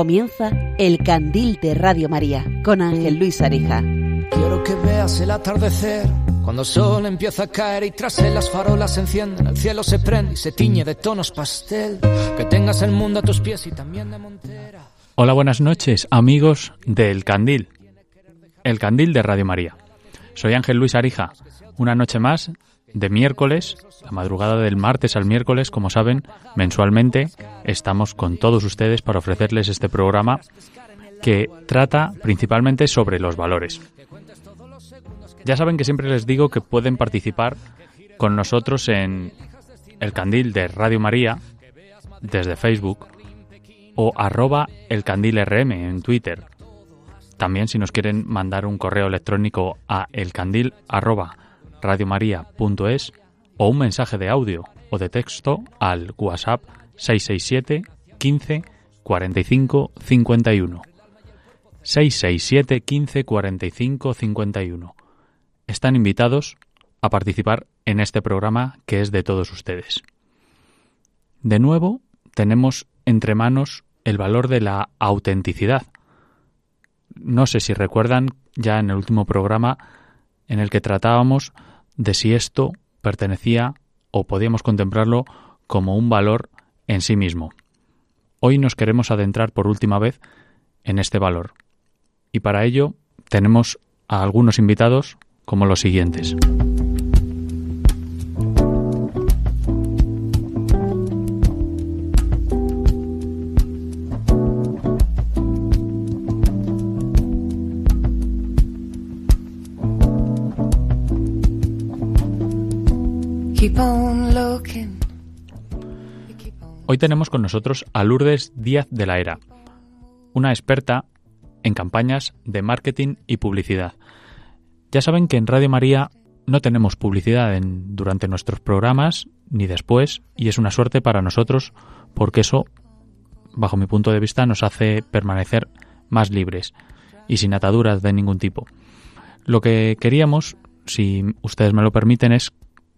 Comienza El Candil de Radio María con Ángel Luis Areja. Quiero que veas el atardecer cuando el sol empieza a caer y tras él las farolas se encienden, el cielo se prende y se tiñe de tonos pastel. Que tengas el mundo a tus pies y también de montera. Hola, buenas noches, amigos del Candil. El Candil de Radio María. Soy Ángel Luis Arija. Una noche más de miércoles, la madrugada del martes al miércoles, como saben, mensualmente estamos con todos ustedes para ofrecerles este programa que trata principalmente sobre los valores. Ya saben que siempre les digo que pueden participar con nosotros en el candil de Radio María desde Facebook o arroba el candil RM en Twitter. También si nos quieren mandar un correo electrónico a elcandil arroba radiomaria.es o un mensaje de audio o de texto al WhatsApp 667 15 45 51. 667 15 45 51. Están invitados a participar en este programa que es de todos ustedes. De nuevo, tenemos entre manos el valor de la autenticidad. No sé si recuerdan ya en el último programa en el que tratábamos de si esto pertenecía o podíamos contemplarlo como un valor en sí mismo. Hoy nos queremos adentrar por última vez en este valor. Y para ello tenemos a algunos invitados como los siguientes. Hoy tenemos con nosotros a Lourdes Díaz de la Era, una experta en campañas de marketing y publicidad. Ya saben que en Radio María no tenemos publicidad durante nuestros programas ni después y es una suerte para nosotros porque eso, bajo mi punto de vista, nos hace permanecer más libres y sin ataduras de ningún tipo. Lo que queríamos, si ustedes me lo permiten, es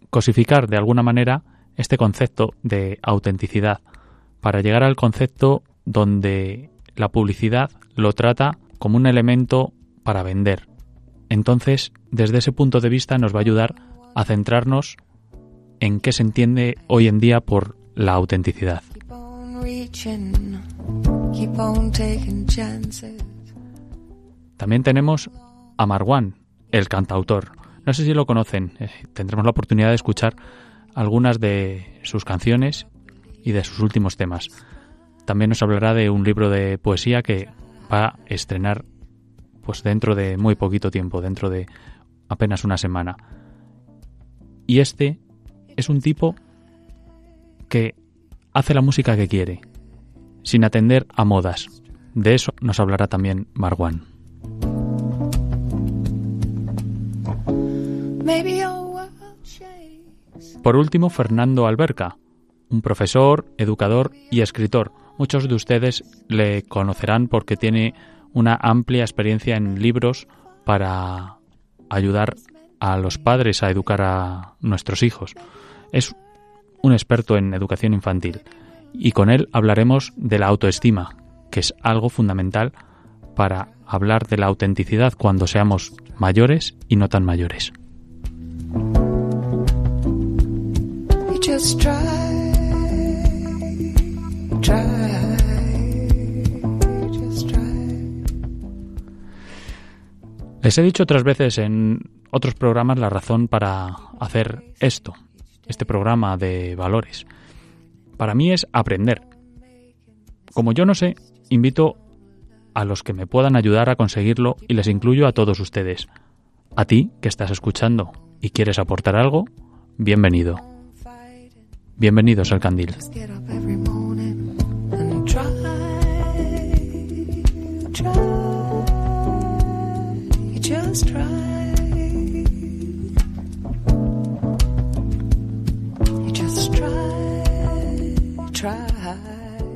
cosificar de alguna manera este concepto de autenticidad para llegar al concepto donde la publicidad lo trata como un elemento para vender. Entonces, desde ese punto de vista nos va a ayudar a centrarnos en qué se entiende hoy en día por la autenticidad. También tenemos a Marwan, el cantautor. No sé si lo conocen, eh, tendremos la oportunidad de escuchar algunas de sus canciones y de sus últimos temas. También nos hablará de un libro de poesía que va a estrenar pues dentro de muy poquito tiempo, dentro de apenas una semana. Y este es un tipo que hace la música que quiere, sin atender a modas. De eso nos hablará también Marwan. Por último, Fernando Alberca, un profesor, educador y escritor. Muchos de ustedes le conocerán porque tiene una amplia experiencia en libros para ayudar a los padres a educar a nuestros hijos. Es un experto en educación infantil y con él hablaremos de la autoestima, que es algo fundamental para hablar de la autenticidad cuando seamos mayores y no tan mayores. Les he dicho otras veces en otros programas la razón para hacer esto, este programa de valores. Para mí es aprender. Como yo no sé, invito a los que me puedan ayudar a conseguirlo y les incluyo a todos ustedes. A ti que estás escuchando y quieres aportar algo, bienvenido. Bienvenidos al Candil.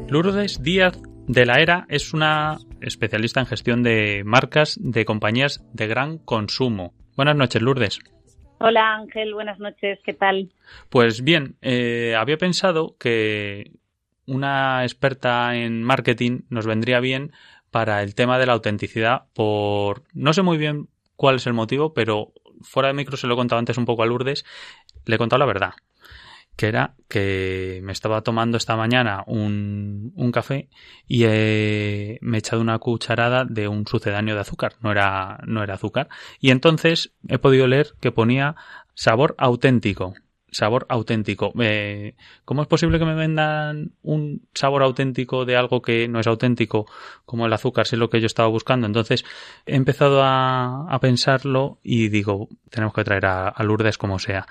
Lourdes Díaz de la Era es una especialista en gestión de marcas de compañías de gran consumo. Buenas noches, Lourdes. Hola Ángel, buenas noches, ¿qué tal? Pues bien, eh, había pensado que una experta en marketing nos vendría bien para el tema de la autenticidad por no sé muy bien cuál es el motivo, pero fuera de micro se lo he contado antes un poco a Lourdes, le he contado la verdad que era que me estaba tomando esta mañana un, un café y me he echado una cucharada de un sucedáneo de azúcar, no era, no era azúcar. Y entonces he podido leer que ponía sabor auténtico. Sabor auténtico. Eh, ¿Cómo es posible que me vendan un sabor auténtico de algo que no es auténtico, como el azúcar, si es lo que yo estaba buscando? Entonces he empezado a, a pensarlo y digo, tenemos que traer a, a Lourdes como sea.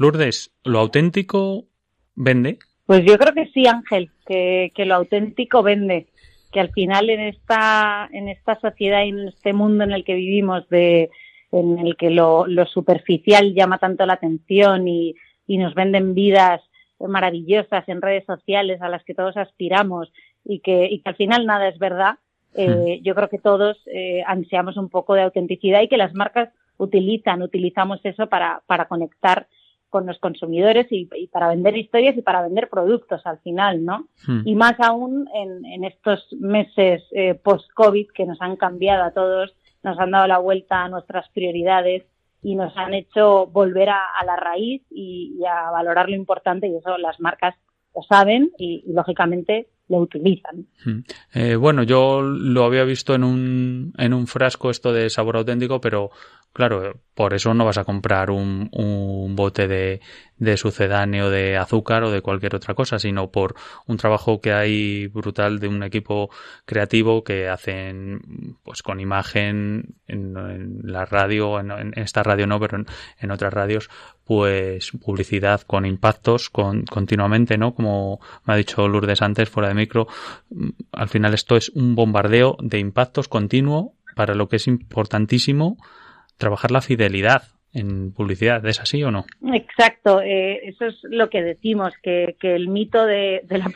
Lourdes, ¿lo auténtico vende? Pues yo creo que sí, Ángel, que, lo auténtico vende, que al final en esta, en esta sociedad y en este mundo en el que vivimos, de, en el que lo, superficial llama tanto la atención y, nos venden vidas maravillosas en redes sociales a las que todos aspiramos y que, al final nada es verdad, eh, hmm. yo creo que todos eh, ansiamos un poco de autenticidad y que las marcas utilizan, utilizamos eso para, para conectar con los consumidores y, para vender historias y para vender productos al final, ¿no? Hmm. Y más aún en, estos meses eh, post-COVID que nos han cambiado a todos, nos han dado la vuelta a nuestras prioridades y nos han hecho volver a, la raíz y, a valorar lo importante y eso las marcas lo saben y, lógicamente lo utilizan. Hmm. Eh, bueno, yo lo había visto en un, en un frasco esto de sabor auténtico, pero Claro, por eso no vas a comprar un, un bote de, de, sucedáneo de azúcar o de cualquier otra cosa, sino por un trabajo que hay brutal de un equipo creativo que hacen pues con imagen en, la radio, en, esta radio no, pero en, otras radios, pues publicidad con impactos con, continuamente, ¿no? Como me ha dicho Lourdes antes, fuera de micro, al final esto es un bombardeo de impactos continuo para lo que es importantísimo trabajar la fidelidad en publicidad. ¿Es así o no? Exacto, eh, eso es lo que decimos, que, el mito de, la,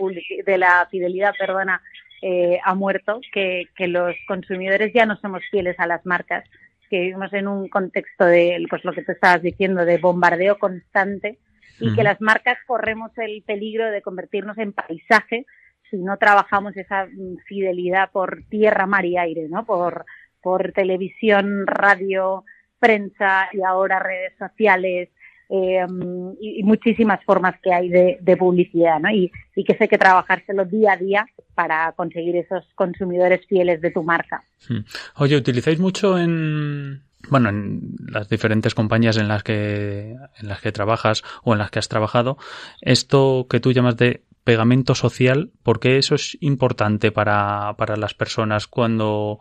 de la fidelidad perdona, eh, ha muerto, que, los consumidores ya no somos fieles a las marcas, que vivimos en un contexto de, pues lo que tú estabas diciendo, de bombardeo constante y que las marcas corremos el peligro de convertirnos en paisaje si no trabajamos esa fidelidad por tierra, mar y aire, ¿no? Por, por televisión, radio, prensa y ahora redes sociales eh, y, muchísimas formas que hay de, publicidad, ¿no? Y, que sé que trabajárselo día a día para conseguir esos consumidores fieles de tu marca. Hmm. Oye, ¿utilizáis mucho en, bueno, en las diferentes compañías en las que en las que trabajas o en las que has trabajado, esto que tú llamas de pegamento social, ¿por qué eso es importante para, para las personas cuando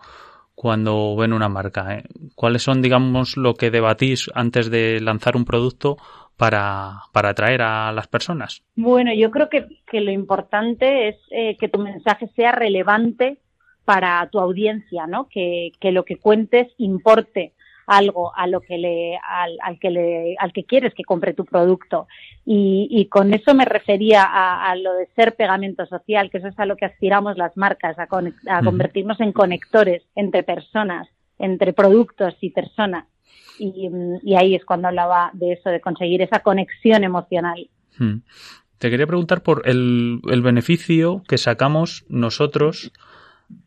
cuando ven una marca? ¿eh? ¿Cuáles son, digamos, lo que debatís antes de lanzar un producto para, para atraer a las personas? Bueno, yo creo que, que lo importante es eh, que tu mensaje sea relevante para tu audiencia, ¿no? Que, que lo que cuentes importe algo a lo que le, al, al, que le, al que quieres que compre tu producto. Y, y con eso me refería a, a, lo de ser pegamento social, que eso es a lo que aspiramos las marcas, a, a convertirnos en conectores entre personas, entre productos y personas. Y, y, ahí es cuando hablaba de eso, de conseguir esa conexión emocional. Te quería preguntar por el, el beneficio que sacamos nosotros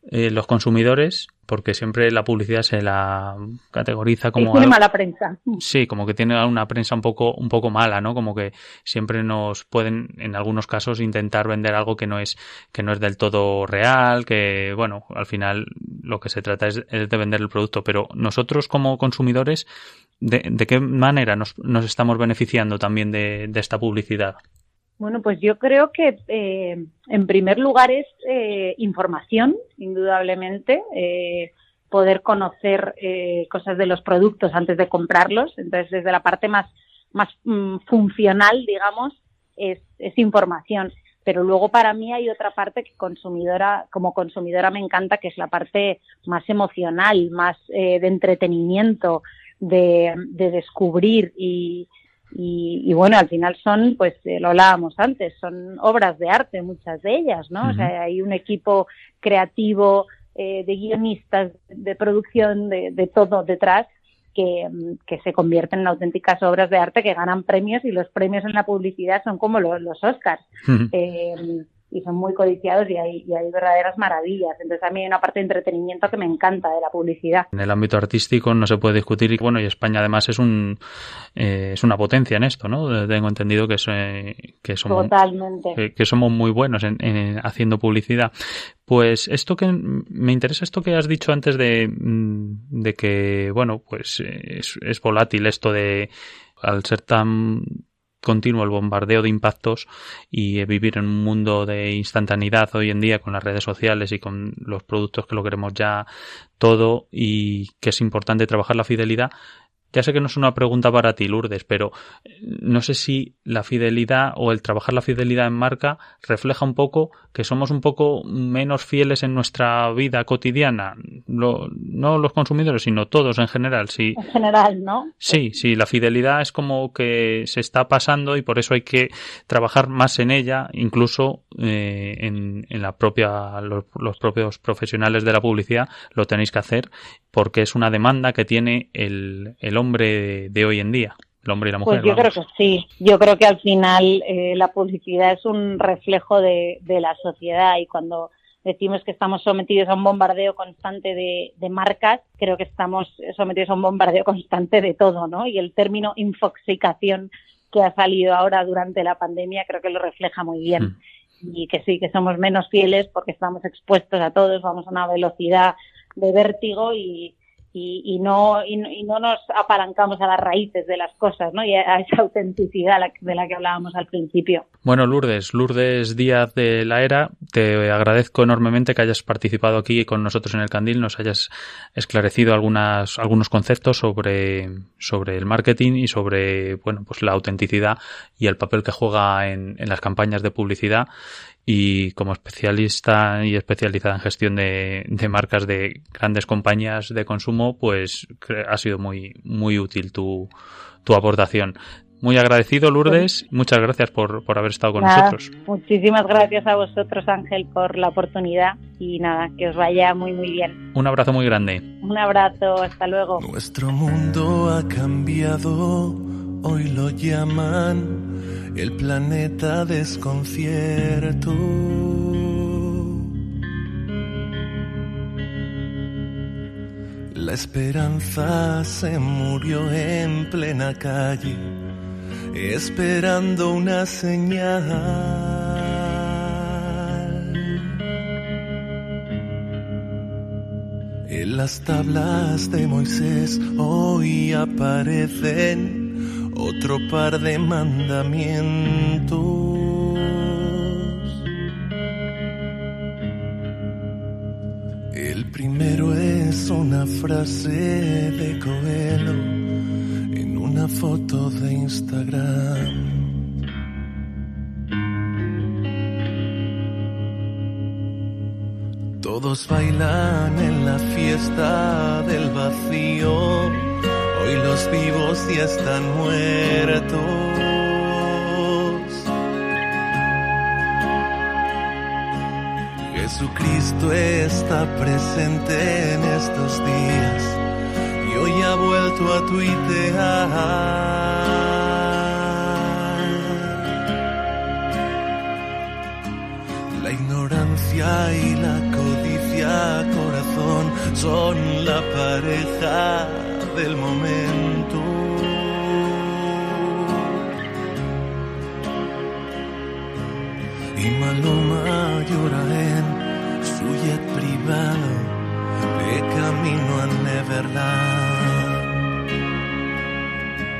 eh, los consumidores, porque siempre la publicidad se la categoriza como tiene mala prensa. Sí, como que tiene una prensa un poco un poco mala, ¿no? Como que siempre nos pueden en algunos casos intentar vender algo que no es que no es del todo real, que bueno, al final lo que se trata es, de vender el producto, pero nosotros como consumidores ¿De, de qué manera nos, nos estamos beneficiando también de, de esta publicidad? Bueno, pues yo creo que eh, en primer lugar es eh, información, indudablemente, eh, poder conocer cosas de los productos antes de comprarlos. Entonces, desde la parte más, más mm, funcional, digamos, es, es información. Pero luego para mí hay otra parte que consumidora, como consumidora me encanta, que es la parte más emocional, más de entretenimiento, de, de descubrir y, y, bueno, al final son, pues eh, lo hablábamos antes, son obras de arte, muchas de ellas, ¿no? O sea, hay un equipo creativo eh, de guionistas, de producción, de, de todo detrás, que, que, se convierten en auténticas obras de arte que ganan premios y los premios en la publicidad son como los, los Oscars. eh, y son muy codiciados y hay, y hay verdaderas maravillas. Entonces a mí hay una parte de entretenimiento que me encanta de la publicidad. En el ámbito artístico no se puede discutir y bueno, y España además es un eh, es una potencia en esto, ¿no? Tengo entendido que, es, eh, que somos Totalmente. Que, somos muy buenos en, haciendo publicidad. Pues esto que me interesa esto que has dicho antes de, mm, de que bueno, pues es, es volátil esto de al ser tan continuo el bombardeo de impactos y vivir en un mundo de instantaneidad hoy en día con las redes sociales y con los productos que lo queremos ya todo y que es importante trabajar la fidelidad ya sé que no es una pregunta para ti, Lourdes, pero eh, no sé si la fidelidad o el trabajar la fidelidad en marca refleja un poco que somos un poco menos fieles en nuestra vida cotidiana. no los consumidores, sino todos en general. En general, ¿no? Sí, sí, la fidelidad es como que se está pasando y por eso hay que trabajar más en ella, incluso eh, en, la propia, los, los propios profesionales de la publicidad lo tenéis que hacer porque es una demanda que tiene el, el hombre de, hoy en día. El hombre y la mujer. Pues yo creo que sí. Yo creo que al final eh, la publicidad es un reflejo de, de, la sociedad y cuando decimos que estamos sometidos a un bombardeo constante de, de, marcas, creo que estamos sometidos a un bombardeo constante de todo, ¿no? Y el término infoxicación que ha salido ahora durante la pandemia creo que lo refleja muy bien. Mm. Y que sí, que somos menos fieles porque estamos expuestos a todos, vamos a una velocidad de vértigo y, y, no, y, no nos apalancamos a las raíces de las cosas, ¿no? Y a esa autenticidad de la que hablábamos al principio. Bueno, Lourdes, Lourdes Díaz de la Era, te agradezco enormemente que hayas participado aquí con nosotros en el Candil, nos hayas esclarecido algunas, algunos conceptos sobre, sobre el marketing y sobre, bueno, pues la autenticidad y el papel que juega en, en las campañas de publicidad y como especialista y especializada en gestión de, de, marcas de grandes compañías de consumo, pues ha sido muy, muy útil tu, tu aportación. Muy agradecido, Lourdes. Muchas gracias por, por haber estado con nosotros. Muchísimas gracias a vosotros, Ángel, por la oportunidad y nada, que os vaya muy, muy bien. Un abrazo muy grande. Un abrazo, hasta luego. Nuestro mundo ha cambiado, hoy lo llaman el planeta desconcierto. La esperanza se murió en plena calle, esperando una señal. En las tablas de Moisés hoy aparecen otro par de mandamientos. El primero es una frase de Coelho en una foto de Instagram. Todos bailan en la fiesta del vacío Hoy los vivos ya están muertos. Jesucristo está presente en estos días y hoy ha vuelto a tuitear. La ignorancia y la codicia, corazón, son la pareja del momento. Y Maluma llora en su jet privado de camino a Neverland.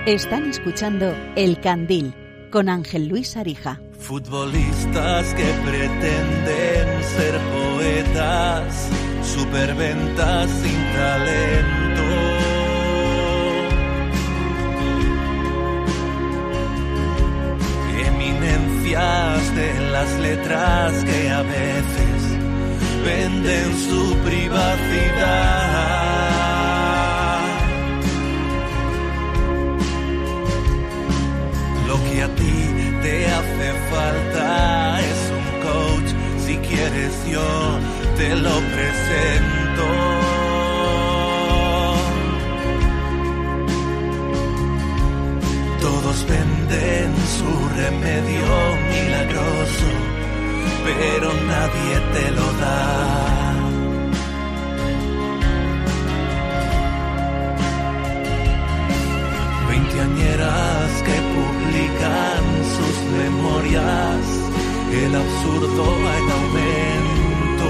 Están escuchando El Candil con Ángel Luis Arija. Futbolistas que pretenden ser poetas, superventas sin talento letras que a veces venden su privacidad. Lo que a ti te hace falta es un coach, si quieres yo te lo presento. Todos venden su remedio milagroso, pero nadie te lo da. Veinteañeras que publican sus memorias, el absurdo en aumento.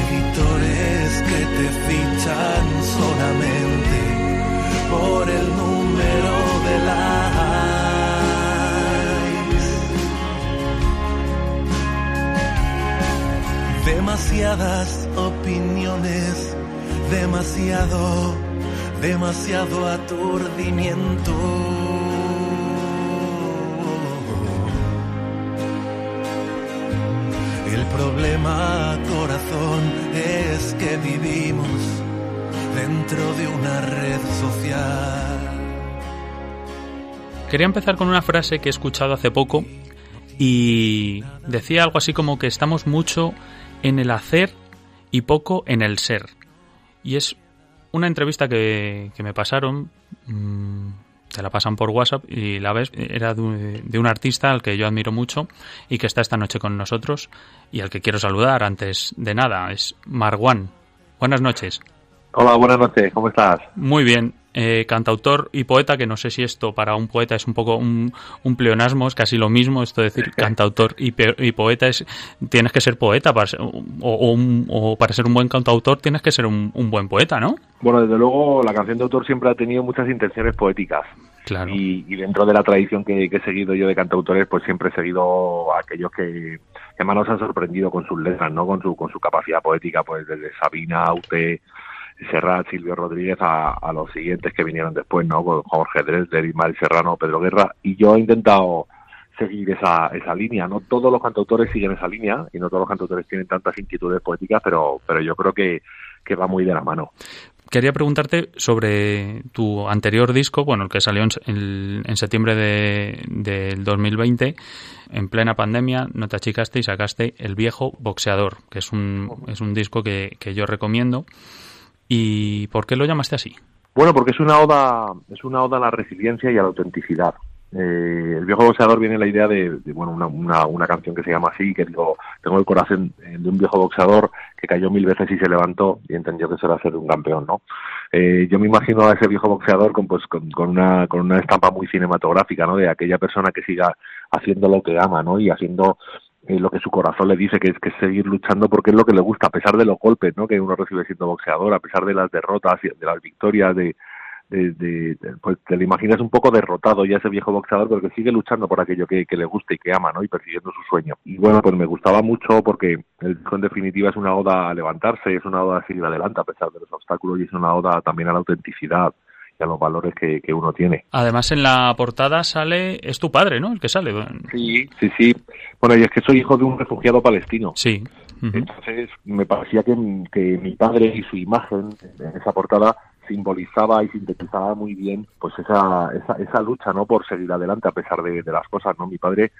Editores que te fichan solamente por el número Demasiadas opiniones, demasiado, demasiado aturdimiento. El problema, corazón, es que vivimos dentro de una red social. Quería empezar con una frase que he escuchado hace poco y decía algo así como que estamos mucho en el hacer y poco en el ser. Y es una entrevista que, que me pasaron, mmm, te la pasan por WhatsApp y la ves, era de un, de un, artista al que yo admiro mucho y que está esta noche con nosotros y al que quiero saludar antes de nada, es Marwan. Buenas noches. Hola, buenas noches, ¿cómo estás? Muy bien. Eh, cantautor y poeta, que no sé si esto para un poeta es un poco un, un pleonasmo, es casi lo mismo, esto de decir cantautor y, y, poeta es, tienes que ser poeta para ser, o, o, un, o, para ser un buen cantautor tienes que ser un, un, buen poeta, ¿no? Bueno, desde luego la canción de autor siempre ha tenido muchas intenciones poéticas. Claro. Y, y dentro de la tradición que, que, he seguido yo de cantautores, pues siempre he seguido a aquellos que, que más nos han sorprendido con sus letras, ¿no? Con su, con su capacidad poética, pues desde Sabina, Aute, Serrat, Silvio Rodríguez, a, a, los siguientes que vinieron después, ¿no? Con Jorge Dresler, Ismael Serrano, Pedro Guerra, y yo he intentado seguir esa, esa línea. No todos los cantautores siguen esa línea y no todos los cantautores tienen tantas inquietudes poéticas, pero, pero yo creo que, que va muy de la mano. Quería preguntarte sobre tu anterior disco, bueno, el que salió en, en, en septiembre de, del 2020, en plena pandemia, no te achicaste y sacaste El Viejo Boxeador, que es un, es un disco que, que yo recomiendo. ¿Y por qué lo llamaste así? Bueno, porque es una oda, es una oda a la resiliencia y a la autenticidad. Eh, el viejo boxeador viene la idea de, bueno, una, una, canción que se llama así, que digo, tengo el corazón de un viejo boxeador que cayó mil veces y se levantó y entendió que eso era ser un campeón, ¿no? Eh, yo me imagino a ese viejo boxeador con, pues, con, con, una, con una estampa muy cinematográfica, ¿no? De aquella persona que siga haciendo lo que ama, ¿no? Y haciendo eh, lo que su corazón le dice, que es que seguir luchando porque es lo que le gusta, a pesar de los golpes ¿no? que uno recibe siendo boxeador, a pesar de las derrotas, de las victorias, de, de, de, de, pues te lo imaginas un poco derrotado ya ese viejo boxeador, pero que sigue luchando por aquello que, que, le gusta y que ama, ¿no? Y persiguiendo su sueño. Y bueno, pues me gustaba mucho porque el disco en definitiva es una oda a levantarse, es una oda a seguir adelante a pesar de los obstáculos y es una oda también a la autenticidad y a los valores que, que, uno tiene. Además, en la portada sale, es tu padre, ¿no? El que sale. Sí, sí, sí. Bueno, y es que soy hijo de un refugiado palestino. Sí. Uh -huh. Entonces, me parecía que, que mi padre y su imagen en esa portada simbolizaba y sintetizaba muy bien pues esa, esa, esa lucha no por seguir adelante a pesar de, de, las cosas no mi padre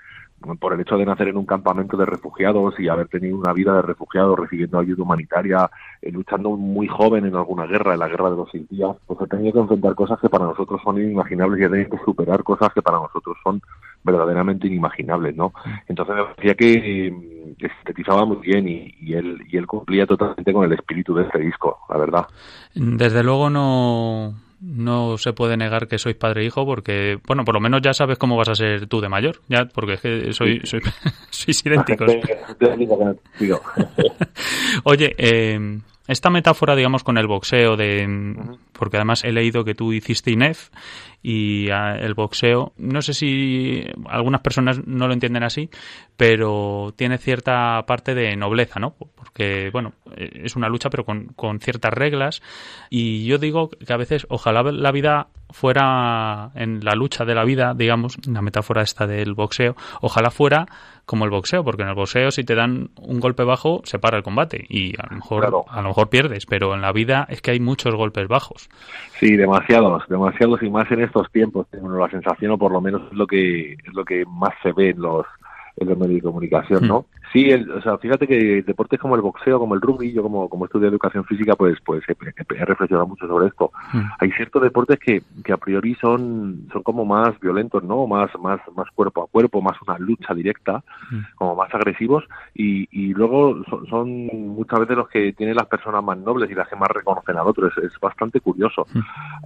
por el hecho de nacer en un campamento de refugiados y haber tenido una vida de refugiado recibiendo ayuda humanitaria eh, luchando muy joven en alguna guerra en la guerra de los seis días pues ha tenido que enfrentar cosas que para nosotros son inimaginables y ha tenido que superar cosas que para nosotros son verdaderamente inimaginables no entonces me parecía que, sintetizaba muy bien y él y él cumplía totalmente con el espíritu de este disco la verdad. Desde luego no no se puede negar que sois padre e hijo porque, bueno, por lo menos ya sabes cómo vas a ser tú de mayor, ya, porque es que soy, soy, sois idénticos. Oye, eh, esta metáfora, digamos, con el boxeo de, porque además he leído que tú hiciste INEF y el boxeo, no sé si algunas personas no lo entienden así, pero tiene cierta parte de nobleza, ¿no? Porque, bueno, es una lucha pero con, con ciertas reglas y yo digo que a veces ojalá la vida fuera en la lucha de la vida, digamos, la metáfora esta del boxeo, ojalá fuera como el boxeo, porque en el boxeo si te dan un golpe bajo se para el combate y a lo mejor claro. a lo mejor pierdes, pero en la vida es que hay muchos golpes bajos. Sí, demasiados, demasiados y más en estos tiempos, tengo la sensación o por lo menos es lo que es lo que más se ve en los en los medios de comunicación, ¿no? Hmm. Sí, o sea, fíjate que deportes como el boxeo, como el rugby, yo como, como estudio de educación física, pues, pues he, reflexionado mucho sobre esto. Hmm. Hay ciertos deportes que, que a priori son, son como más violentos, ¿no? Más, más, más cuerpo a cuerpo, más una lucha directa, hmm. como más agresivos, y, y luego son, muchas veces los que tienen las personas más nobles y las que más reconocen al otro. Es, bastante curioso.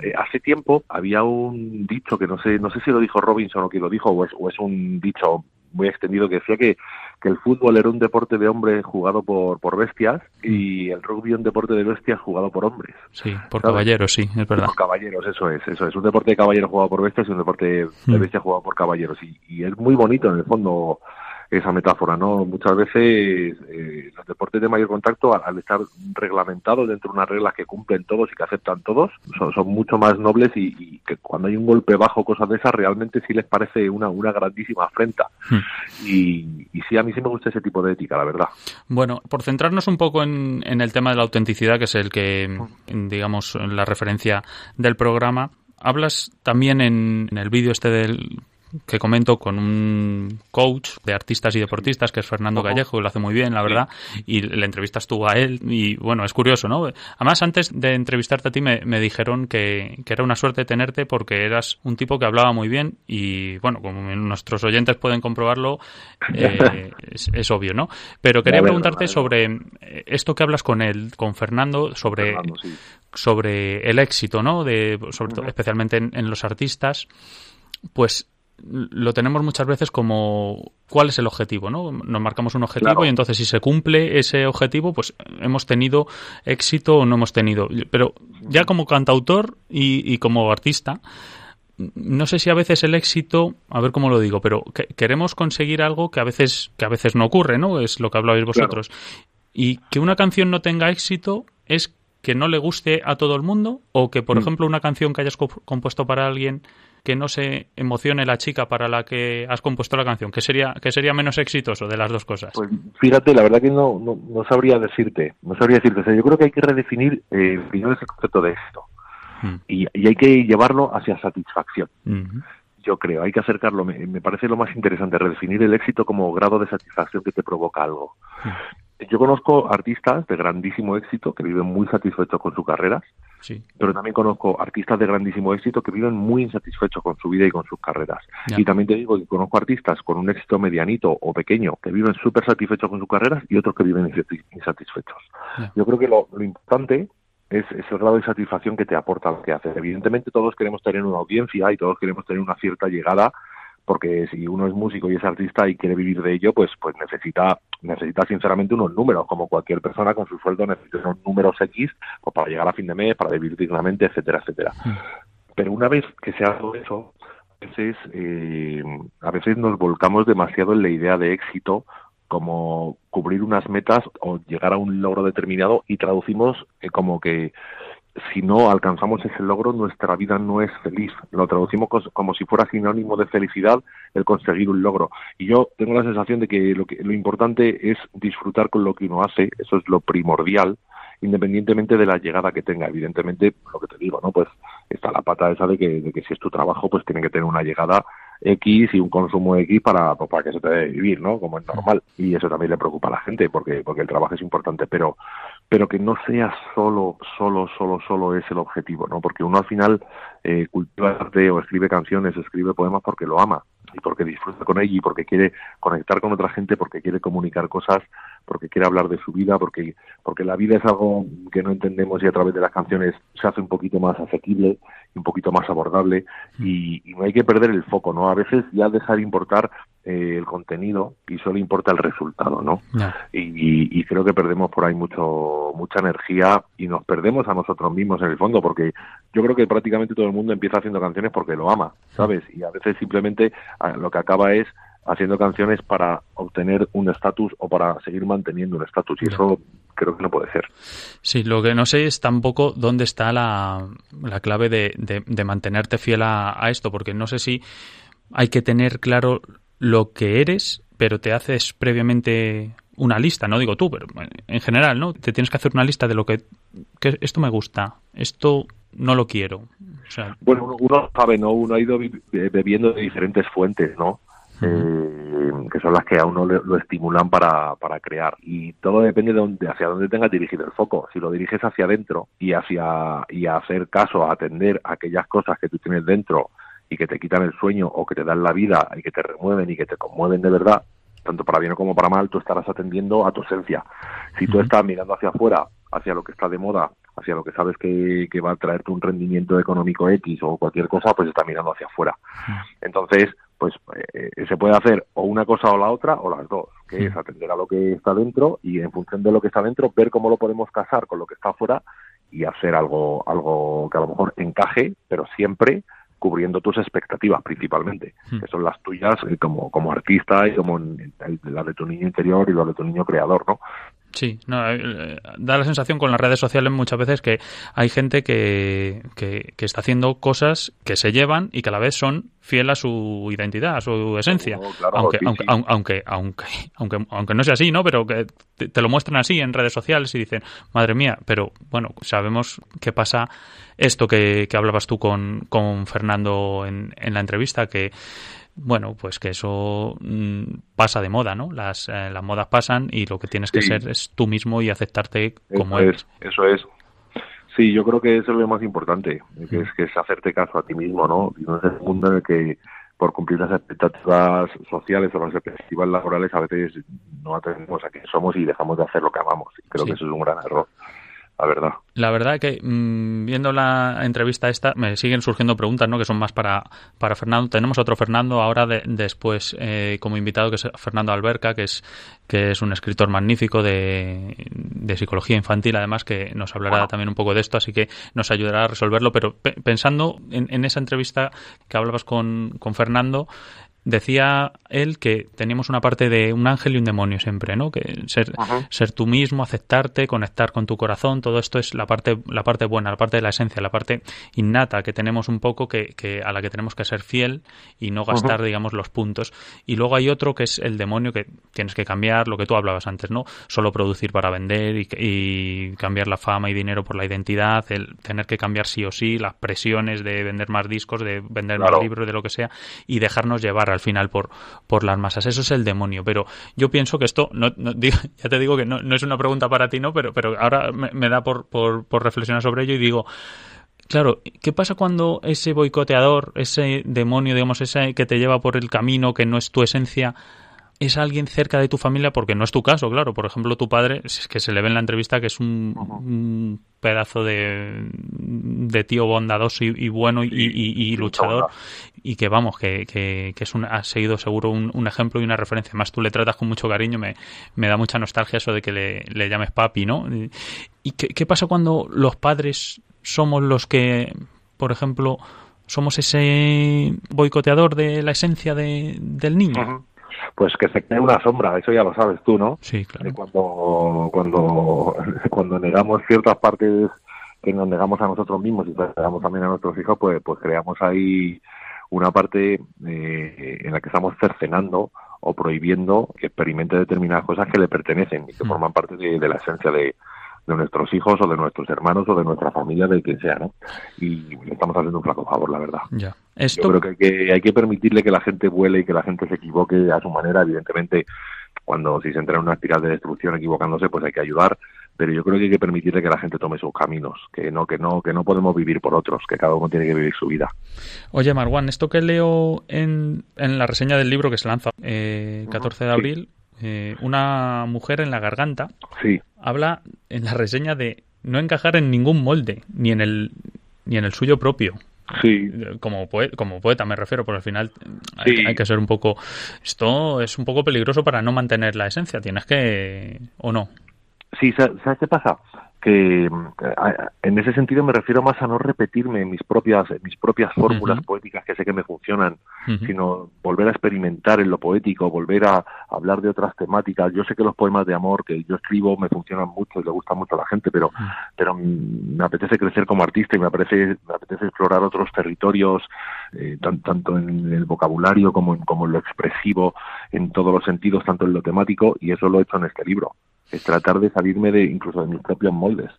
Eh, hace tiempo había un dicho que no sé, no sé si lo dijo Robinson o quién lo dijo, o es, o es un dicho muy extendido que decía que, que el fútbol era un deporte de hombres jugado por, por bestias y el rugby un deporte de bestias jugado por hombres. Sí, por caballeros, sí, es verdad. Por caballeros, eso es, eso es. Un deporte de caballeros jugado por bestias y un deporte de mm. bestias jugado por caballeros. Y, y es muy bonito en el fondo esa metáfora, ¿no? Muchas veces eh, los deportes de mayor contacto, al, estar reglamentados dentro de unas reglas que cumplen todos y que aceptan todos, son, son mucho más nobles y, que cuando hay un golpe bajo, cosas de esas, realmente sí les parece una, una grandísima afrenta. Hmm. Y, y, sí, a mí sí me gusta ese tipo de ética, la verdad. Bueno, por centrarnos un poco en, en el tema de la autenticidad, que es el que, digamos, la referencia del programa, hablas también en, en el vídeo este del que comento con un coach de artistas y deportistas que es Fernando Gallejo, lo hace muy bien, la verdad, y le entrevistas tú a él y bueno, es curioso, ¿no? Además, antes de entrevistarte a ti me, dijeron que, era una suerte tenerte porque eras un tipo que hablaba muy bien y bueno, como nuestros oyentes pueden comprobarlo, eh, es, obvio, ¿no? Pero quería preguntarte sobre eh, esto que hablas con él, con Fernando, sobre... sobre el éxito, ¿no? De, sobre todo, especialmente en los artistas, pues lo tenemos muchas veces como cuál es el objetivo, ¿no? Nos marcamos un objetivo y entonces si se cumple ese objetivo, pues hemos tenido éxito o no hemos tenido. Pero ya como cantautor y, como artista, no sé si a veces el éxito, a ver cómo lo digo, pero queremos conseguir algo que a veces que a veces no ocurre, ¿no? Es lo que hablabais vosotros. Y que una canción no tenga éxito es que no le guste a todo el mundo o que, por mm. ejemplo, una canción que hayas compuesto para alguien que no se emocione la chica para la que has compuesto la canción? ¿Qué sería, que sería menos exitoso de las dos cosas? Pues fíjate, la verdad que no, no, sabría decirte. No sabría decirte. yo creo que hay que redefinir eh, primero ese concepto de esto. Mm. Y, hay que llevarlo hacia satisfacción. Yo creo, hay que acercarlo. Me, parece lo más interesante, redefinir el éxito como grado de satisfacción que te provoca algo. Mm. Yo conozco artistas de grandísimo éxito que viven muy satisfechos con sus carreras, sí. pero también conozco artistas de grandísimo éxito que viven muy insatisfechos con su vida y con sus carreras. Y también te digo que conozco artistas con un éxito medianito o pequeño que viven súper satisfechos con sus carreras y otros que viven insatisfechos. Yo creo que lo, importante es, es, el grado de satisfacción que te aporta lo que haces. Evidentemente todos queremos tener una audiencia y todos queremos tener una cierta llegada porque si uno es músico y es artista y quiere vivir de ello, pues pues necesita necesita sinceramente unos números, como cualquier persona con su sueldo necesita unos números X pues, para llegar a fin de mes, para vivir dignamente, etcétera, etcétera. Pero una vez que se ha dado eso, a veces, eh, a veces nos volcamos demasiado en la idea de éxito como cubrir unas metas o llegar a un logro determinado y traducimos eh, como que si no alcanzamos ese logro, nuestra vida no es feliz. Lo traducimos como si fuera sinónimo de felicidad el conseguir un logro. Y yo tengo la sensación de que lo, que, lo importante es disfrutar con lo que uno hace, eso es lo primordial, independientemente de la llegada que tenga. Evidentemente, lo que te digo, ¿no? Pues está la pata esa de que, de que si es tu trabajo, pues tiene que tener una llegada X y un consumo X para, pues, para que se te dé vivir, ¿no? Como es normal. Y eso también le preocupa a la gente porque, porque el trabajo es importante, pero, pero que no sea solo, solo, solo, solo es el objetivo, ¿no? Porque uno al final eh, cultiva arte o escribe canciones, escribe poemas porque lo ama y porque disfruta con ello y porque quiere conectar con otra gente, porque quiere comunicar cosas, porque quiere hablar de su vida, porque, porque la vida es algo que no entendemos y a través de las canciones se hace un poquito más asequible y un poquito más abordable y, y no hay que perder el foco, ¿no? A veces ya dejar importar eh, el contenido y solo importa el resultado, ¿no? Y, y, creo que perdemos por ahí mucho mucha energía y nos perdemos a nosotros mismos en el fondo, porque yo creo que prácticamente todo el mundo empieza haciendo canciones porque lo ama, ¿sabes? Y a veces simplemente ah, lo que acaba es haciendo canciones para obtener un estatus o para seguir manteniendo un estatus y eso creo que no puede ser. Sí, lo que no sé es tampoco dónde está la, la clave de, de, mantenerte fiel a, a, esto, porque no sé si hay que tener claro lo que eres, pero te haces previamente una lista, no digo tú, pero en general, ¿no? Te tienes que hacer una lista de lo que, que esto me gusta, esto no lo quiero. bueno, uno, sabe, ¿no? Uno ha ido bebiendo de diferentes fuentes, ¿no? Eh, que son las que a uno lo estimulan para, para crear. Y todo depende de, dónde, hacia dónde tengas dirigido el foco. Si lo diriges hacia adentro y hacia y a hacer caso, a atender a aquellas cosas que tú tienes dentro y que te quitan el sueño o que te dan la vida y que te remueven y que te conmueven de verdad, tanto para bien como para mal, tú estarás atendiendo a tu esencia. Si tú estás mirando hacia afuera, hacia lo que está de moda, hacia lo que sabes que, va a traerte un rendimiento económico X o cualquier cosa, pues está mirando hacia afuera. Entonces, pues eh, se puede hacer o una cosa o la otra o las dos, que es atender a lo que está dentro y en función de lo que está dentro ver cómo lo podemos casar con lo que está afuera y hacer algo algo que a lo mejor encaje, pero siempre cubriendo tus expectativas principalmente, que son las tuyas eh, como, como artista y como la de tu niño interior y la de tu niño creador, ¿no? Sí, no, eh, da la sensación con las redes sociales muchas veces que hay gente que, que, está haciendo cosas que se llevan y que a la vez son fiel a su identidad, a su esencia. Oh, aunque, aunque, aunque, aunque, aunque, no sea así, ¿no? Pero que te, lo muestran así en redes sociales y dicen, madre mía, pero bueno, sabemos qué pasa esto que, que hablabas tú con, con Fernando en, en la entrevista, que bueno, pues que eso mm, pasa de moda, ¿no? Las, eh, las modas pasan y lo que tienes que ser es tú mismo y aceptarte como eres. eso es. Sí, yo creo que eso es lo más importante, que es, que es hacerte caso a ti mismo, ¿no? Y no es el mundo en el que por cumplir las expectativas sociales o las expectativas laborales a veces no atendemos a quién somos y dejamos de hacer lo que amamos. Y creo que eso es un gran error la verdad. La verdad que mm, viendo la entrevista esta me siguen surgiendo preguntas, ¿no? Que son más para, para Fernando. Tenemos otro Fernando ahora después eh, como invitado que es Fernando Alberca, que es que es un escritor magnífico de, de psicología infantil, además que nos hablará también un poco de esto, así que nos ayudará a resolverlo. Pero pensando en, en, esa entrevista que hablabas con, con Fernando, decía él que teníamos una parte de un ángel y un demonio siempre, ¿no? Que ser, ser tú mismo, aceptarte, conectar con tu corazón, todo esto es la parte, la parte buena, la parte de la esencia, la parte innata que tenemos un poco que, que a la que tenemos que ser fiel y no gastar, digamos, los puntos. Y luego hay otro que es el demonio que tienes que cambiar, lo que tú hablabas antes, ¿no? Solo producir para vender y, cambiar la fama y dinero por la identidad, el tener que cambiar sí o sí, las presiones de vender más discos, de vender más libros, de lo que sea, y dejarnos llevar al final por, por las masas. Eso es el demonio. Pero yo pienso que esto, no, ya te digo que no, no, es una pregunta para ti, ¿no? Pero, pero ahora me, da por, por, por reflexionar sobre ello y digo, Claro, ¿qué pasa cuando ese boicoteador, ese demonio, digamos, ese que te lleva por el camino que no es tu esencia, es alguien cerca de tu familia, porque no es tu caso, claro. Por ejemplo, tu padre, es que se le ve en la entrevista que es un, pedazo de, de, tío bondadoso y, bueno y, luchador, y que vamos, que, que, es un, ha seguido seguro un, ejemplo y una referencia. Además, tú le tratas con mucho cariño, me, me da mucha nostalgia eso de que le, le llames papi, ¿no? ¿Y qué, qué pasa cuando los padres somos los que, por ejemplo, somos ese boicoteador de la esencia de, del niño? Pues que se cree una sombra, eso ya lo sabes tú, ¿no? Sí, claro. Cuando, cuando, cuando negamos ciertas partes que nos negamos a nosotros mismos y negamos también a nuestros hijos, pues, pues creamos ahí una parte eh, en la que estamos cercenando o prohibiendo que experimente determinadas cosas que le pertenecen y que mm. forman parte de la esencia de, de nuestros hijos o de nuestros hermanos o de nuestra familia, de quien sea, ¿no? Y le estamos haciendo un flaco favor, la verdad. Ya. Esto... Yo creo que hay, que hay que permitirle que la gente vuele y que la gente se equivoque a su manera, evidentemente, cuando si se entra en una espiral de destrucción equivocándose, pues hay que ayudar, pero yo creo que hay que permitirle que la gente tome sus caminos, que no, que no, que no podemos vivir por otros, que cada uno tiene que vivir su vida. Oye, Marwan, esto que leo en, en la reseña del libro que se lanza eh, 14 de abril, eh, una mujer en la garganta. Sí. Habla en la reseña de no encajar en ningún molde, ni en el, ni en el suyo propio. Sí. Como, poeta, como poeta me refiero, porque al final hay, que ser un poco... Esto es un poco peligroso para no mantener la esencia, tienes que... ¿O no? Sí, ¿sabes qué pasa? Que en ese sentido me refiero más a no repetirme mis propias mis propias fórmulas poéticas que sé que me funcionan, sino volver a experimentar en lo poético, volver a hablar de otras temáticas. Yo sé que los poemas de amor que yo escribo me funcionan mucho y le gustan mucho a la gente, pero pero me apetece crecer como artista y me apetece me apetece explorar otros territorios eh, tanto en el vocabulario como en, como en lo expresivo, en todos los sentidos, tanto en lo temático y eso lo he hecho en este libro es tratar de salirme de incluso de mis propios moldes.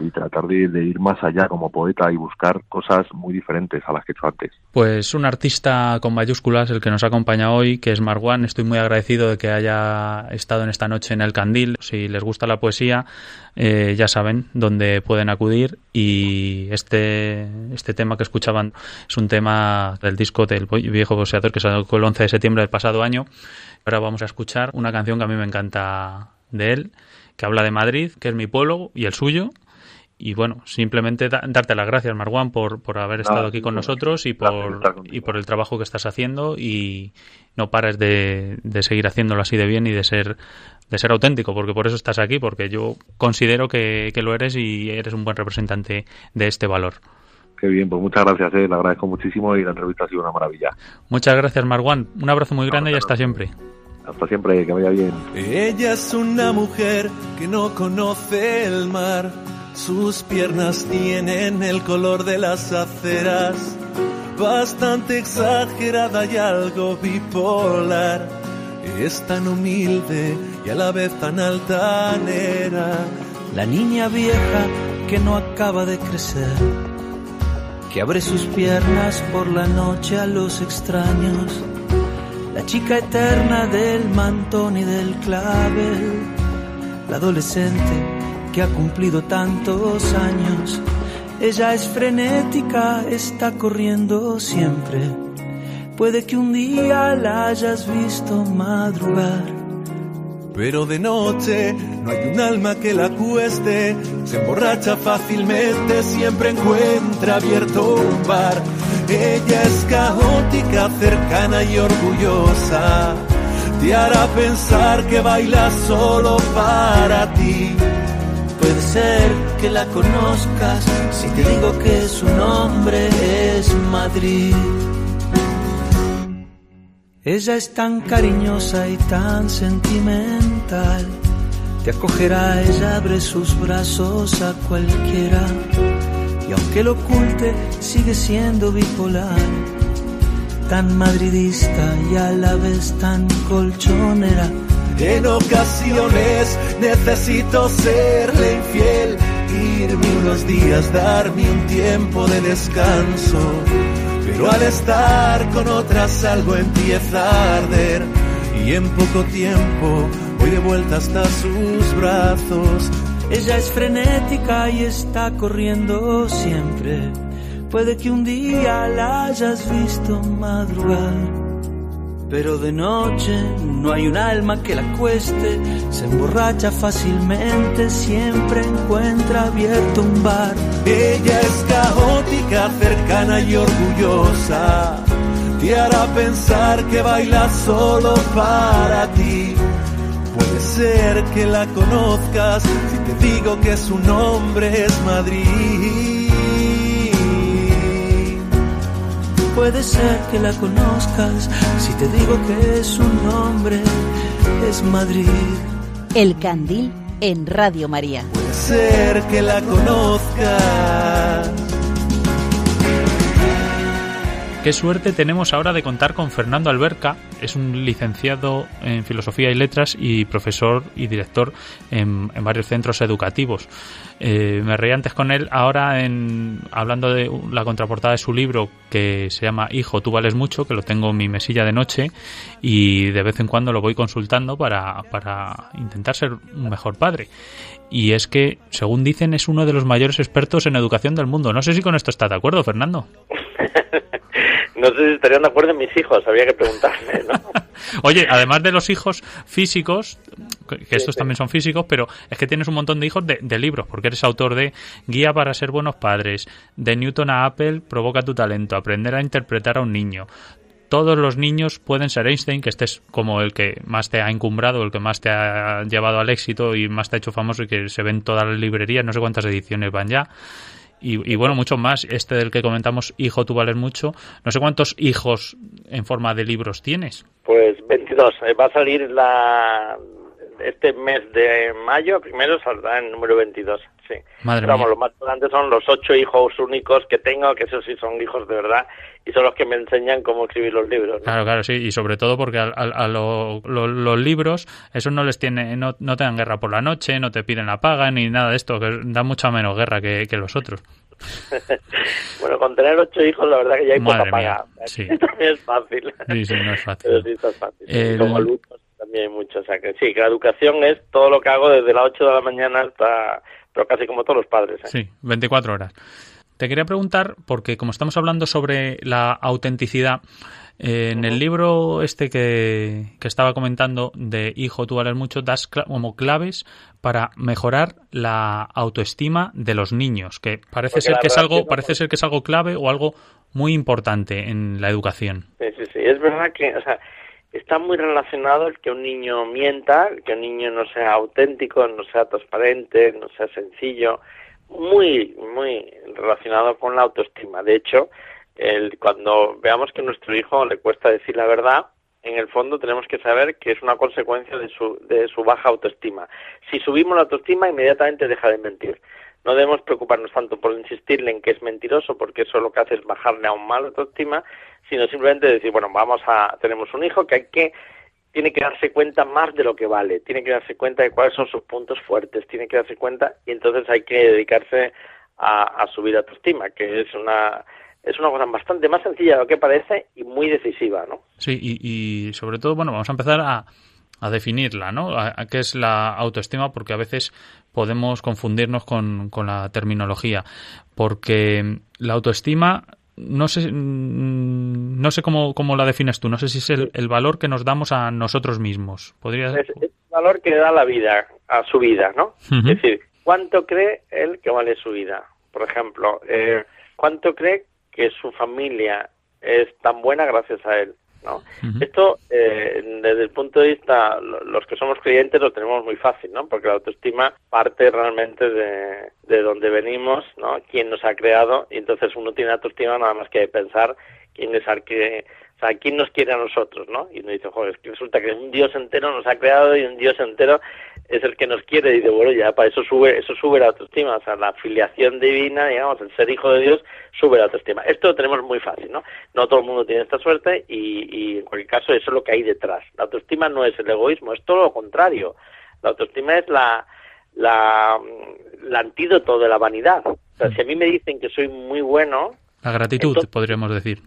y tratar de, ir más allá como poeta y buscar cosas muy diferentes a las que he hecho antes. Pues un artista con mayúsculas, el que nos ha acompañado hoy, que es Marwan. Estoy muy agradecido de que haya estado en esta noche en el Candil. Si les gusta la poesía, eh, ya saben dónde pueden acudir. Y este, este tema que escuchaban es un tema del disco del viejo boxeador que salió el 11 de septiembre del pasado año. Ahora vamos a escuchar una canción que a mí me encanta de él, que habla de Madrid, que es mi pueblo y el suyo y bueno, simplemente darte las gracias, Marwan, por, por haber estado aquí con nosotros y por, y por el trabajo que estás haciendo y no pares de, de, seguir haciéndolo así de bien y de ser, de ser auténtico, porque por eso estás aquí, porque yo considero que, que lo eres y eres un buen representante de este valor. Qué bien, pues muchas gracias, eh, le agradezco muchísimo y la entrevista ha sido una maravilla. Muchas gracias, Marwan. Un abrazo muy grande y hasta siempre. Hasta siempre, que vaya bien. Ella es una mujer que no conoce el mar sus piernas tienen el color de las aceras, bastante exagerada y algo bipolar. Es tan humilde y a la vez tan altanera. La niña vieja que no acaba de crecer, que abre sus piernas por la noche a los extraños. La chica eterna del mantón y del clavel, la adolescente ha cumplido tantos años. Ella es frenética, está corriendo siempre. Puede que un día la hayas visto madrugar. Pero de noche no hay un alma que la cueste. Se emborracha fácilmente, siempre encuentra abierto un bar. Ella es caótica, cercana y orgullosa. Te hará pensar que baila solo para ti Puede ser que la conozcas si te digo que su nombre es Madrid. Ella es tan cariñosa y tan sentimental. Te acogerá, ella abre sus brazos a cualquiera. Y aunque lo oculte, sigue siendo bipolar. Tan madridista y a la vez tan colchonera en ocasiones necesito serle infiel, irme unos días, darme un tiempo de descanso. Pero al estar con otras algo empieza a arder y en poco tiempo voy de vuelta hasta sus brazos. Ella es frenética y está corriendo siempre. Puede que un día la hayas visto madrugar pero de noche no hay un alma que la cueste, se emborracha fácilmente, siempre encuentra abierto un bar. Ella es caótica, cercana y orgullosa, te hará pensar que baila solo para ti. Puede ser que la conozcas si te digo que su nombre es Madrid. Puede ser que la conozcas si te digo que su nombre es Madrid. El Candil en Radio María. Puede ser que la conozcas. Qué suerte tenemos ahora de contar con Fernando Alberca, es un licenciado en Filosofía y Letras y profesor y director en, varios centros educativos. Eh, me reí antes con él ahora en, hablando de la contraportada de su libro que se llama Hijo, tú vales mucho, que lo tengo en mi mesilla de noche y de vez en cuando lo voy consultando para, para intentar ser un mejor padre. Y es que, según dicen, es uno de los mayores expertos en educación del mundo. No sé si con esto está de acuerdo, Fernando. no sé si estarían de acuerdo en mis hijos, habría que preguntarme, ¿no? Oye, además de los hijos físicos, que estos también son físicos, pero es que tienes un montón de hijos de, libros, porque eres autor de Guía para ser buenos padres, de Newton a Apple, Provoca tu talento, Aprender a interpretar a un niño. Todos los niños pueden ser Einstein, que este es como el que más te ha encumbrado, el que más te ha llevado al éxito y más te ha hecho famoso y que se ve en todas las librerías, no sé cuántas ediciones van ya. Y, bueno, mucho más. Este del que comentamos, hijo, tú vales mucho. No sé cuántos hijos en forma de libros tienes. Pues 22. Eh, va a salir la, este mes de mayo, primero saldrá en número 22. Sí. Madre Pero, vamos, mía. lo más importante son los ocho hijos únicos que tengo, que esos sí son hijos de verdad, y son los que me enseñan cómo escribir los libros. ¿no? Claro, claro, sí, y sobre todo porque a, a- a lo- lo- los libros, eso no les tiene, no, no te dan guerra por la noche, no te piden la paga ni nada de esto, que da mucha menos guerra que, que los otros. bueno, con tener ocho hijos, la verdad que ya hay Madre poca paga. sí. También es fácil. Sí, sí, no es fácil. Pero sí, está fácil. El- Como también hay mucho. O sea que sí, que la educación es todo lo que hago desde las 8 de la mañana hasta. Pero casi como todos los padres. ¿eh? Sí, 24 horas. Te quería preguntar, porque como estamos hablando sobre la autenticidad, eh, en el libro este que, que estaba comentando de Hijo, tú vales mucho, das como claves para mejorar la autoestima de los niños, que parece Porque ser que es algo, parece ser que es algo clave o algo muy importante en la educación. Sí, sí, sí. Es verdad que, o sea, está muy relacionado el que un niño mienta, el que un niño no sea auténtico, no sea transparente, no sea sencillo, muy, muy relacionado con la autoestima. De hecho, el, cuando veamos que a nuestro hijo le cuesta decir la verdad, en el fondo tenemos que saber que es una consecuencia de su, de su baja autoestima. Si subimos la autoestima, inmediatamente deja de mentir. No debemos preocuparnos tanto por insistirle en que es mentiroso, porque eso lo que hace es bajarle aún más la autoestima, sino simplemente decir, bueno, vamos a, tenemos un hijo que hay que, tiene que darse cuenta más de lo que vale, tiene que darse cuenta de cuáles son sus puntos fuertes, tiene que darse cuenta y entonces hay que dedicarse a, a subir autoestima, que es una, es una cosa bastante más sencilla de lo que parece y muy decisiva, ¿no? Sí, y, y sobre todo, bueno, vamos a empezar a, a definirla, ¿no? A, a qué es la autoestima, porque a veces podemos confundirnos con, con la terminología, porque la autoestima, no sé, mm, no sé cómo, cómo la defines tú, no sé si es el, el valor que nos damos a nosotros mismos. Podría Es, el valor que le da la vida, a su vida, ¿no? Es decir, ¿cuánto cree él que vale su vida? Por ejemplo, eh, ¿cuánto cree que su familia es tan buena gracias a él? ¿No? Esto, eh, desde el punto de vista, lo- los que somos creyentes lo tenemos muy fácil, ¿no? Porque la autoestima parte realmente de, de donde venimos, ¿no? Quién nos ha creado, y entonces uno tiene autoestima nada más que pensar quién es al que, o sea, quién nos quiere a nosotros, ¿no? Y uno dice, joder, es que resulta que un Dios entero nos ha creado y un Dios entero es el que nos quiere. Y dice, bueno, ya para eso sube, eso sube la autoestima, o sea, la filiación divina, digamos, el ser hijo de Dios sube la autoestima. Esto lo tenemos muy fácil, ¿no? No todo el mundo tiene esta suerte y, y en cualquier caso eso es lo que hay detrás. La autoestima no es el egoísmo, es todo lo contrario. La autoestima es la, la, el antídoto de la vanidad. O sea, si a mí me dicen que soy muy bueno, La gratitud, Entonces- podríamos decir.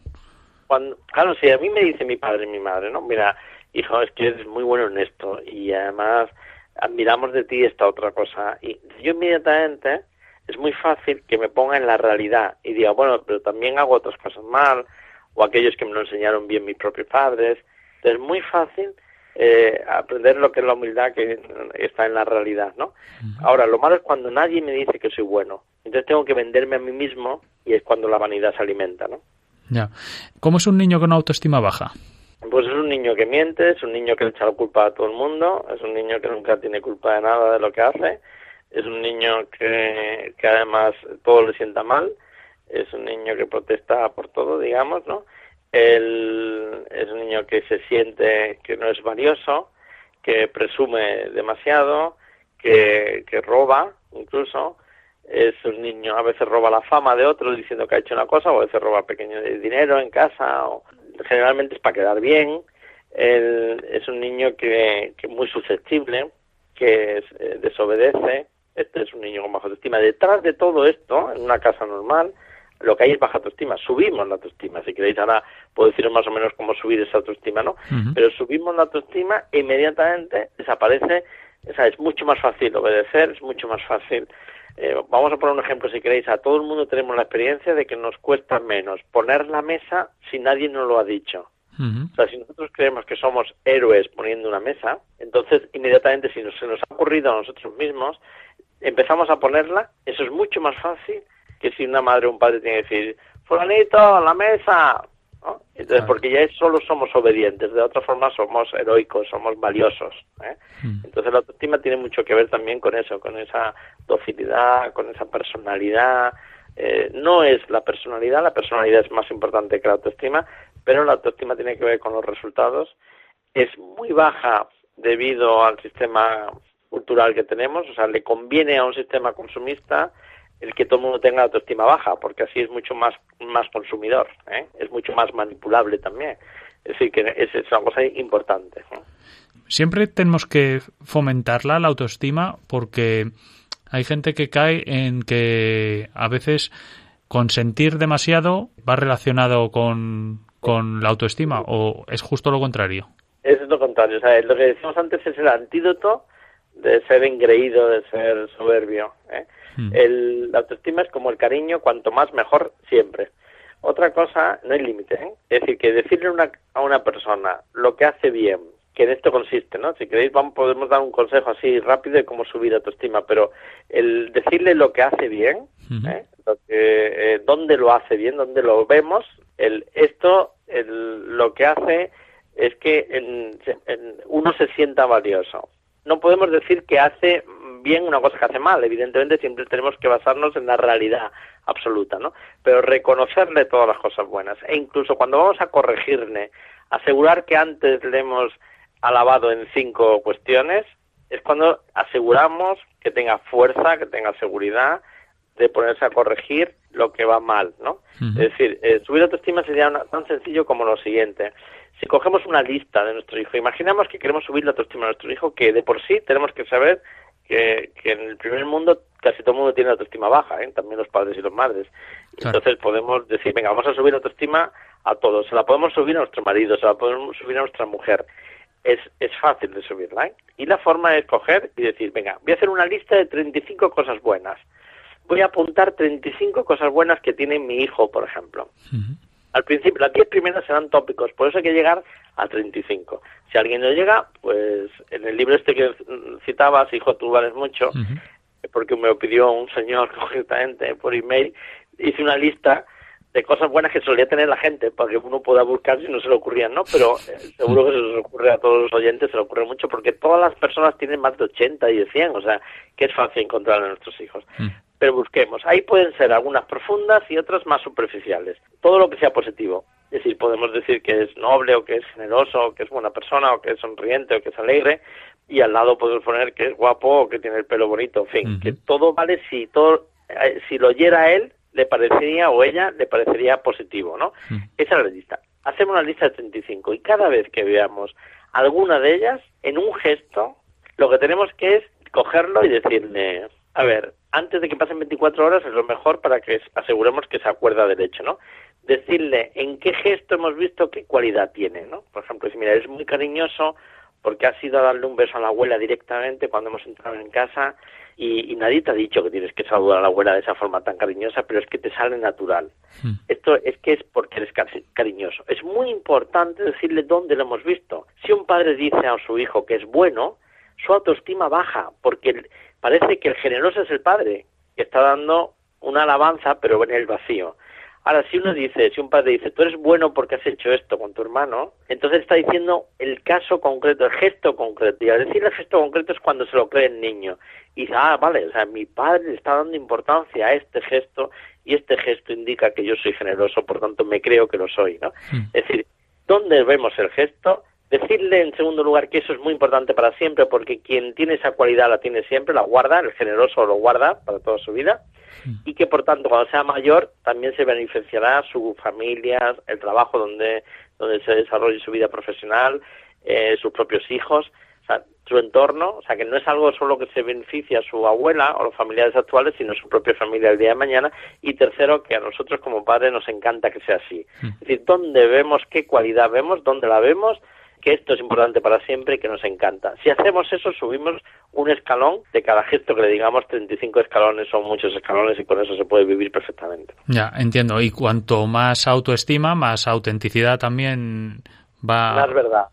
Cuando, claro, si a mí me dice mi padre y mi madre, ¿no? Mira, hijo, es que eres muy bueno en esto y además admiramos de ti esta otra cosa. Y yo inmediatamente es muy fácil que me ponga en la realidad y diga, bueno, pero también hago otras cosas mal o aquellos que me lo enseñaron bien mis propios padres. Entonces es muy fácil eh, aprender lo que es la humildad que está en la realidad, ¿no? Ahora, lo malo es cuando nadie me dice que soy bueno. Entonces tengo que venderme a mí mismo y es cuando la vanidad se alimenta, ¿no? Ya. ¿Cómo es un niño con autoestima baja? Pues es un niño que miente, es un niño que le echa la culpa a todo el mundo, es un niño que nunca tiene culpa de nada de lo que hace, es un niño que, que además todo le sienta mal, es un niño que protesta por todo, digamos, ¿no? Es un niño que se siente que no es valioso, que presume demasiado, que, que roba incluso, es un niño, a veces roba la fama de otros diciendo que ha hecho una cosa, o a veces roba pequeño de dinero en casa, o generalmente es para quedar bien. Él es un niño que, que es muy susceptible, que es, eh, desobedece. Este es un niño con baja autoestima. Detrás de todo esto, en una casa normal, lo que hay es baja autoestima. Subimos la autoestima. Si queréis, ahora puedo deciros más o menos cómo subir esa autoestima, ¿no? Pero subimos la autoestima e inmediatamente desaparece. O sea, es mucho más fácil obedecer, es mucho más fácil. Eh, vamos a poner un ejemplo, si queréis. A todo el mundo tenemos la experiencia de que nos cuesta menos poner la mesa si nadie nos lo ha dicho. O sea, si nosotros creemos que somos héroes poniendo una mesa, entonces inmediatamente si nos, se nos ha ocurrido a nosotros mismos, empezamos a ponerla, eso es mucho más fácil que si una madre o un padre tiene que decir, fulanito, la mesa. ¿No? Entonces, porque ya solo somos obedientes, de otra forma somos heroicos, somos valiosos. ¿eh? Mm. Entonces la autoestima tiene mucho que ver también con eso, con esa docilidad, con esa personalidad. Eh, no es la personalidad, la personalidad es más importante que la autoestima, pero la autoestima tiene que ver con los resultados. Es muy baja debido al sistema cultural que tenemos, o sea, le conviene a un sistema consumista el que todo el mundo tenga autoestima baja, porque así es mucho más, más consumidor, ¿eh? es mucho más manipulable también. Es decir, que es, es una cosa importante. Siempre tenemos que fomentarla, la autoestima, porque hay gente que cae en que a veces consentir demasiado va relacionado con, con la autoestima o es justo lo contrario. Es lo contrario. O sea, lo que decíamos antes es el antídoto de ser engreído, de ser soberbio. ¿eh? Hmm. El, la autoestima es como el cariño, cuanto más mejor siempre. Otra cosa, no hay límite. ¿eh? Es decir, que decirle una, a una persona lo que hace bien, que en esto consiste, ¿no? Si queréis vamos, podemos dar un consejo así rápido de cómo subir autoestima, pero el decirle lo que hace bien, ¿eh? lo que, eh, dónde lo hace bien, dónde lo vemos, el, esto el, lo que hace es que en, uno se sienta valioso. No podemos decir que hace bien una cosa que hace mal, evidentemente siempre tenemos que basarnos en la realidad absoluta, ¿no? Pero reconocerle todas las cosas buenas e incluso cuando vamos a corregirle, asegurar que antes le hemos alabado en cinco cuestiones, es cuando aseguramos que tenga fuerza, que tenga seguridad de ponerse a corregir lo que va mal, ¿no? Es decir, eh, subir autoestima sería tan sencillo como lo siguiente. Si cogemos una lista de nuestro hijo, imaginamos que queremos subir la autoestima de nuestro hijo, que de por sí tenemos que saber que, que en el primer mundo casi todo el mundo tiene autoestima baja, ¿eh? también los padres y los madres. Entonces podemos decir, venga, vamos a subir la autoestima a todos. Se la podemos subir a nuestro marido, se la podemos subir a nuestra mujer es, es fácil de subirla. ¿eh? Y la forma es coger y decir, venga, voy a hacer una lista de 35 cosas buenas. Voy a apuntar 35 cosas buenas que tiene mi hijo, por ejemplo. Al principio, las 10 primeras serán tópicos, por eso hay que llegar a 35. Si alguien no llega, pues en el libro este que citabas, Hijo, tú vales mucho, porque me lo pidió un señor concretamente por email, hice una lista de cosas buenas que solía tener la gente para que uno pueda buscar si no se le ocurrían, ¿no? Pero eh, seguro que se les ocurre a todos los oyentes, se le ocurre mucho porque todas las personas tienen más de 80 y de 100, o sea, que es fácil encontrar a nuestros hijos. Pero busquemos, ahí pueden ser algunas profundas y otras más superficiales. Todo lo que sea positivo. Es decir, podemos decir que es noble o que es generoso o que es buena persona o que es sonriente o que es alegre y al lado podemos poner que es guapo o que tiene el pelo bonito, en fin, que todo vale si todo eh, si lo oyera él le parecería o ella le parecería positivo, ¿no? Esa es la lista. Hacemos una lista de 35 y cada vez que veamos alguna de ellas, en un gesto, lo que tenemos que es cogerlo y decirle, a ver, antes de que pasen 24 horas es lo mejor para que aseguremos que se acuerda del hecho, ¿no? Decirle en qué gesto hemos visto qué cualidad tiene, ¿no? Por ejemplo, si mira, es muy cariñoso porque ha sido a darle un beso a la abuela directamente cuando hemos entrado en casa, y, nadie te ha dicho que tienes que saludar a la abuela de esa forma tan cariñosa, pero es que te sale natural. Hmm. Esto es que es porque eres cariñoso. Es muy importante decirle dónde lo hemos visto. Si un padre dice a su hijo que es bueno, su autoestima baja, porque parece que el generoso es el padre, que está dando una alabanza, pero en el vacío. Ahora, si uno dice, si un padre dice, tú eres bueno porque has hecho esto con tu hermano, entonces está diciendo el caso concreto, el gesto concreto. Y al decir el gesto concreto es cuando se lo cree el niño. Y dice, ah, vale, o sea, mi padre le está dando importancia a este gesto y este gesto indica que yo soy generoso, por tanto me creo que lo soy, ¿no? Hmm. Es decir, ¿dónde vemos el gesto? Decirle en segundo lugar que eso es muy importante para siempre porque quien tiene esa cualidad la tiene siempre, la guarda, el generoso lo guarda para toda su vida y que por tanto cuando sea mayor también se beneficiará su familia, el trabajo donde, donde se desarrolle su vida profesional, eh, sus propios hijos, o sea, su entorno, o sea, que no es algo solo que se beneficia a su abuela o los familiares actuales, sino a su propia familia el día de mañana. Y tercero, que a nosotros como padres nos encanta que sea así. Mm. Es decir, dónde vemos, qué cualidad vemos, dónde la vemos, que esto es importante para siempre y que nos encanta. Si hacemos eso, subimos un escalón de cada gesto que le digamos, 35 escalones son muchos escalones y con eso se puede vivir perfectamente. Ya, entiendo. Y cuanto más autoestima, más autenticidad también va... Más verdad.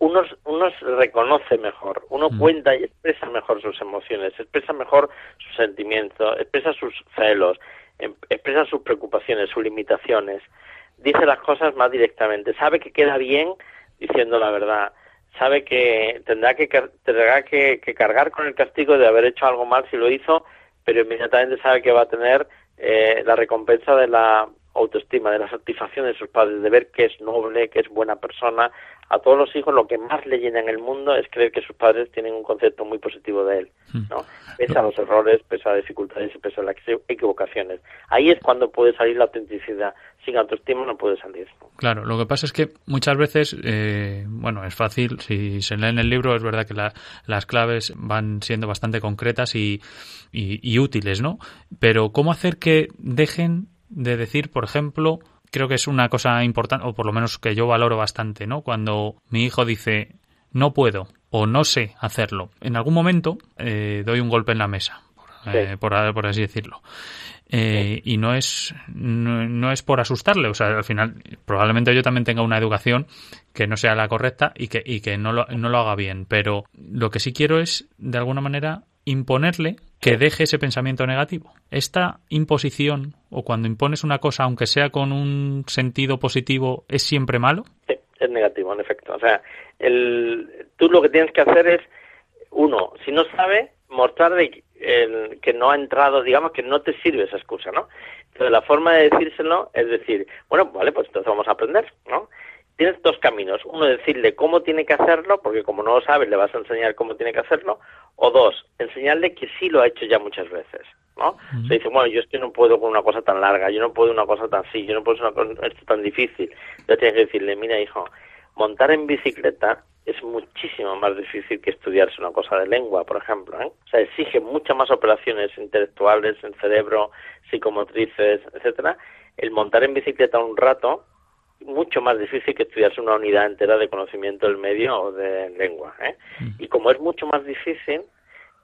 Uno, uno reconoce mejor, uno mm. cuenta y expresa mejor sus emociones, expresa mejor sus sentimientos, expresa sus celos, em, expresa sus preocupaciones, sus limitaciones, dice las cosas más directamente, sabe que queda bien diciendo la verdad. Sabe que tendrá que tendrá que, cargar con el castigo de haber hecho algo mal si lo hizo, pero inmediatamente sabe que va a tener eh, la recompensa de la autoestima, de la satisfacción de sus padres, de ver que es noble, que es buena persona. A todos los hijos lo que más le llena en el mundo es creer que sus padres tienen un concepto muy positivo de él, hmm. ¿no? Pese a los errores, pese a las dificultades y pese a las equivocaciones. Ahí es cuando puede salir la autenticidad. Sin autoestima no puede salir. Claro, lo que pasa es que muchas veces, eh, bueno, es fácil, si se lee en el libro, es verdad que las claves van siendo bastante concretas y, y útiles, ¿no? Pero ¿cómo hacer que dejen de decir, por ejemplo, creo que es una cosa importante, o por lo menos que yo valoro bastante, ¿no? Cuando mi hijo dice, no puedo o no sé hacerlo. En algún momento eh, doy un golpe en la mesa, por, eh, por, así decirlo. Eh, y no es no, es por asustarle o sea al final probablemente yo también tenga una educación que no sea la correcta y que y que no lo, no lo haga bien pero lo que sí quiero es de alguna manera imponerle que deje ese pensamiento negativo. Esta imposición o cuando impones una cosa, aunque sea con un sentido positivo, ¿es siempre malo? Sí, es negativo, en efecto. O sea, el, tú lo que tienes que hacer es, uno, si no sabe, mostrar que no ha entrado, digamos que no te sirve esa excusa, ¿no? Entonces, la forma de decírselo es decir, bueno, vale, pues entonces vamos a aprender, ¿no? Tienes dos caminos. Uno, decirle cómo tiene que hacerlo, porque como no lo sabes, le vas a enseñar cómo tiene que hacerlo. O dos, enseñarle que sí lo ha hecho ya muchas veces. ¿no? Se dice, bueno, yo es que no puedo con una cosa tan larga, yo no puedo una cosa tan así, yo no puedo una cosa esto tan difícil. Ya tienes que decirle, mira, hijo, montar en bicicleta es muchísimo más difícil que estudiarse una cosa de lengua, por ejemplo. ¿eh? O sea, exige muchas más operaciones intelectuales en cerebro, psicomotrices, etcétera. El montar en bicicleta un rato mucho más difícil que estudiarse una unidad entera de conocimiento del medio o de lengua. ¿eh? Mm. Y como es mucho más difícil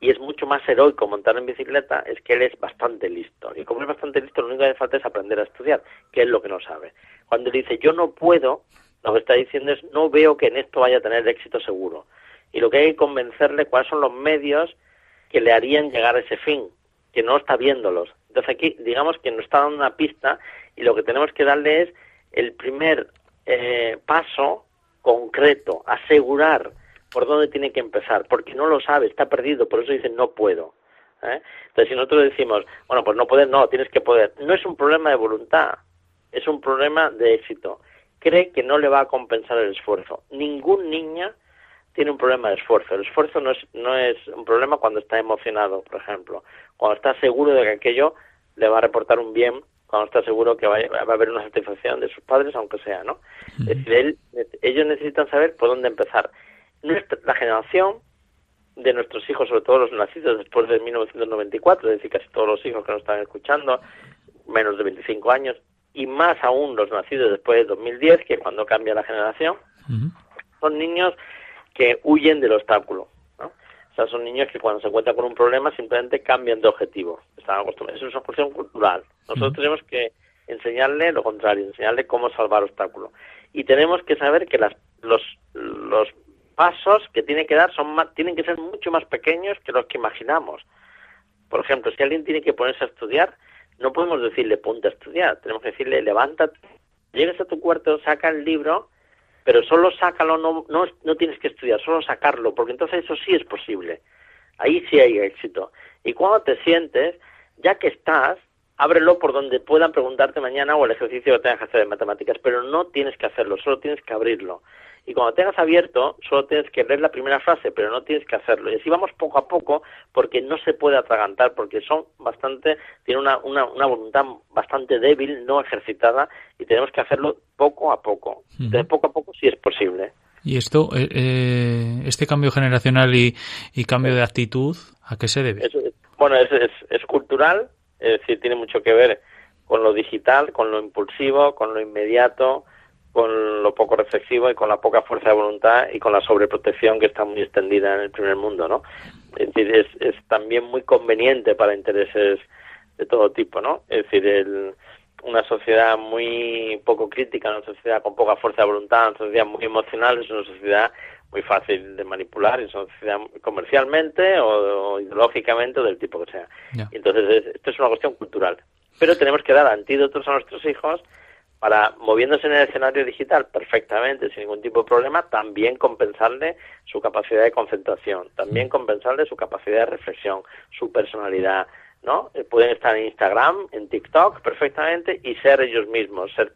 y es mucho más heroico montar en bicicleta, es que él es bastante listo. Y como es bastante listo, lo único que hace falta es aprender a estudiar, que es lo que no sabe. Cuando dice yo no puedo, lo que está diciendo es no veo que en esto vaya a tener éxito seguro. Y lo que hay que convencerle cuáles son los medios que le harían llegar a ese fin, que no está viéndolos. Entonces aquí digamos que nos está dando una pista y lo que tenemos que darle es el primer eh, paso concreto, asegurar por dónde tiene que empezar, porque no lo sabe, está perdido, por eso dice no puedo. ¿eh? Entonces, si nosotros decimos, bueno, pues no puedes, no, tienes que poder, no es un problema de voluntad, es un problema de éxito. Cree que no le va a compensar el esfuerzo. Ningún niño tiene un problema de esfuerzo. El esfuerzo no es, no es un problema cuando está emocionado, por ejemplo. Cuando está seguro de que aquello le va a reportar un bien cuando está seguro que va, a haber una satisfacción de sus padres, aunque sea, ¿no? Es decir, ellos necesitan saber por dónde empezar. Nuestra, la generación de nuestros hijos, sobre todo los nacidos después de 1994, es decir, casi todos los hijos que nos están escuchando, menos de 25 años, y más aún los nacidos después de 2010, que es cuando cambia la generación, son niños que huyen del obstáculo son niños que cuando se encuentran con un problema simplemente cambian de objetivo. Están acostumbrados. Eso es una cuestión cultural. Nosotros tenemos que enseñarle lo contrario, enseñarle cómo salvar obstáculos. Y tenemos que saber que las, los, los pasos que tiene que dar son tienen que ser mucho más pequeños que los que imaginamos. Por ejemplo, si alguien tiene que ponerse a estudiar, no podemos decirle ponte a estudiar, tenemos que decirle levántate, llegues a tu cuarto, saca el libro pero solo sácalo, no, no, no tienes que estudiar, solo sacarlo, porque entonces eso sí es posible. Ahí sí hay éxito. Y cuando te sientes, ya que estás, ábrelo por donde puedan preguntarte mañana o el ejercicio que tengas que hacer de matemáticas, pero no tienes que hacerlo, solo tienes que abrirlo. Y cuando tengas abierto, solo tienes que leer la primera frase, pero no tienes que hacerlo. Y así vamos poco a poco, porque no se puede atragantar, porque son bastante, tienen una, una, una voluntad bastante débil, no ejercitada, y tenemos que hacerlo poco a poco. De poco a poco sí es posible. ¿Y esto, eh, eh, este cambio generacional y, y, cambio de actitud, a qué se debe? bueno, es, es, es cultural, es decir, tiene mucho que ver con lo digital, con lo impulsivo, con lo inmediato, con lo poco reflexivo y con la poca fuerza de voluntad y con la sobreprotección que está muy extendida en el primer mundo, ¿no? Es decir, es, es también muy conveniente para intereses de todo tipo, ¿no? Es decir, el, una sociedad muy poco crítica, una sociedad con poca fuerza de voluntad, una sociedad muy emocional, es una sociedad muy fácil de manipular, es una sociedad comercialmente o, ideológicamente o del tipo que sea. entonces, esto es una cuestión cultural. Pero tenemos que dar antídotos a nuestros hijos para, moviéndose en el escenario digital perfectamente, sin ningún tipo de problema, también compensarle su capacidad de concentración, también mm. compensarle su capacidad de reflexión, su personalidad, ¿no? Eh, pueden estar en Instagram, en TikTok perfectamente y ser ellos mismos, ser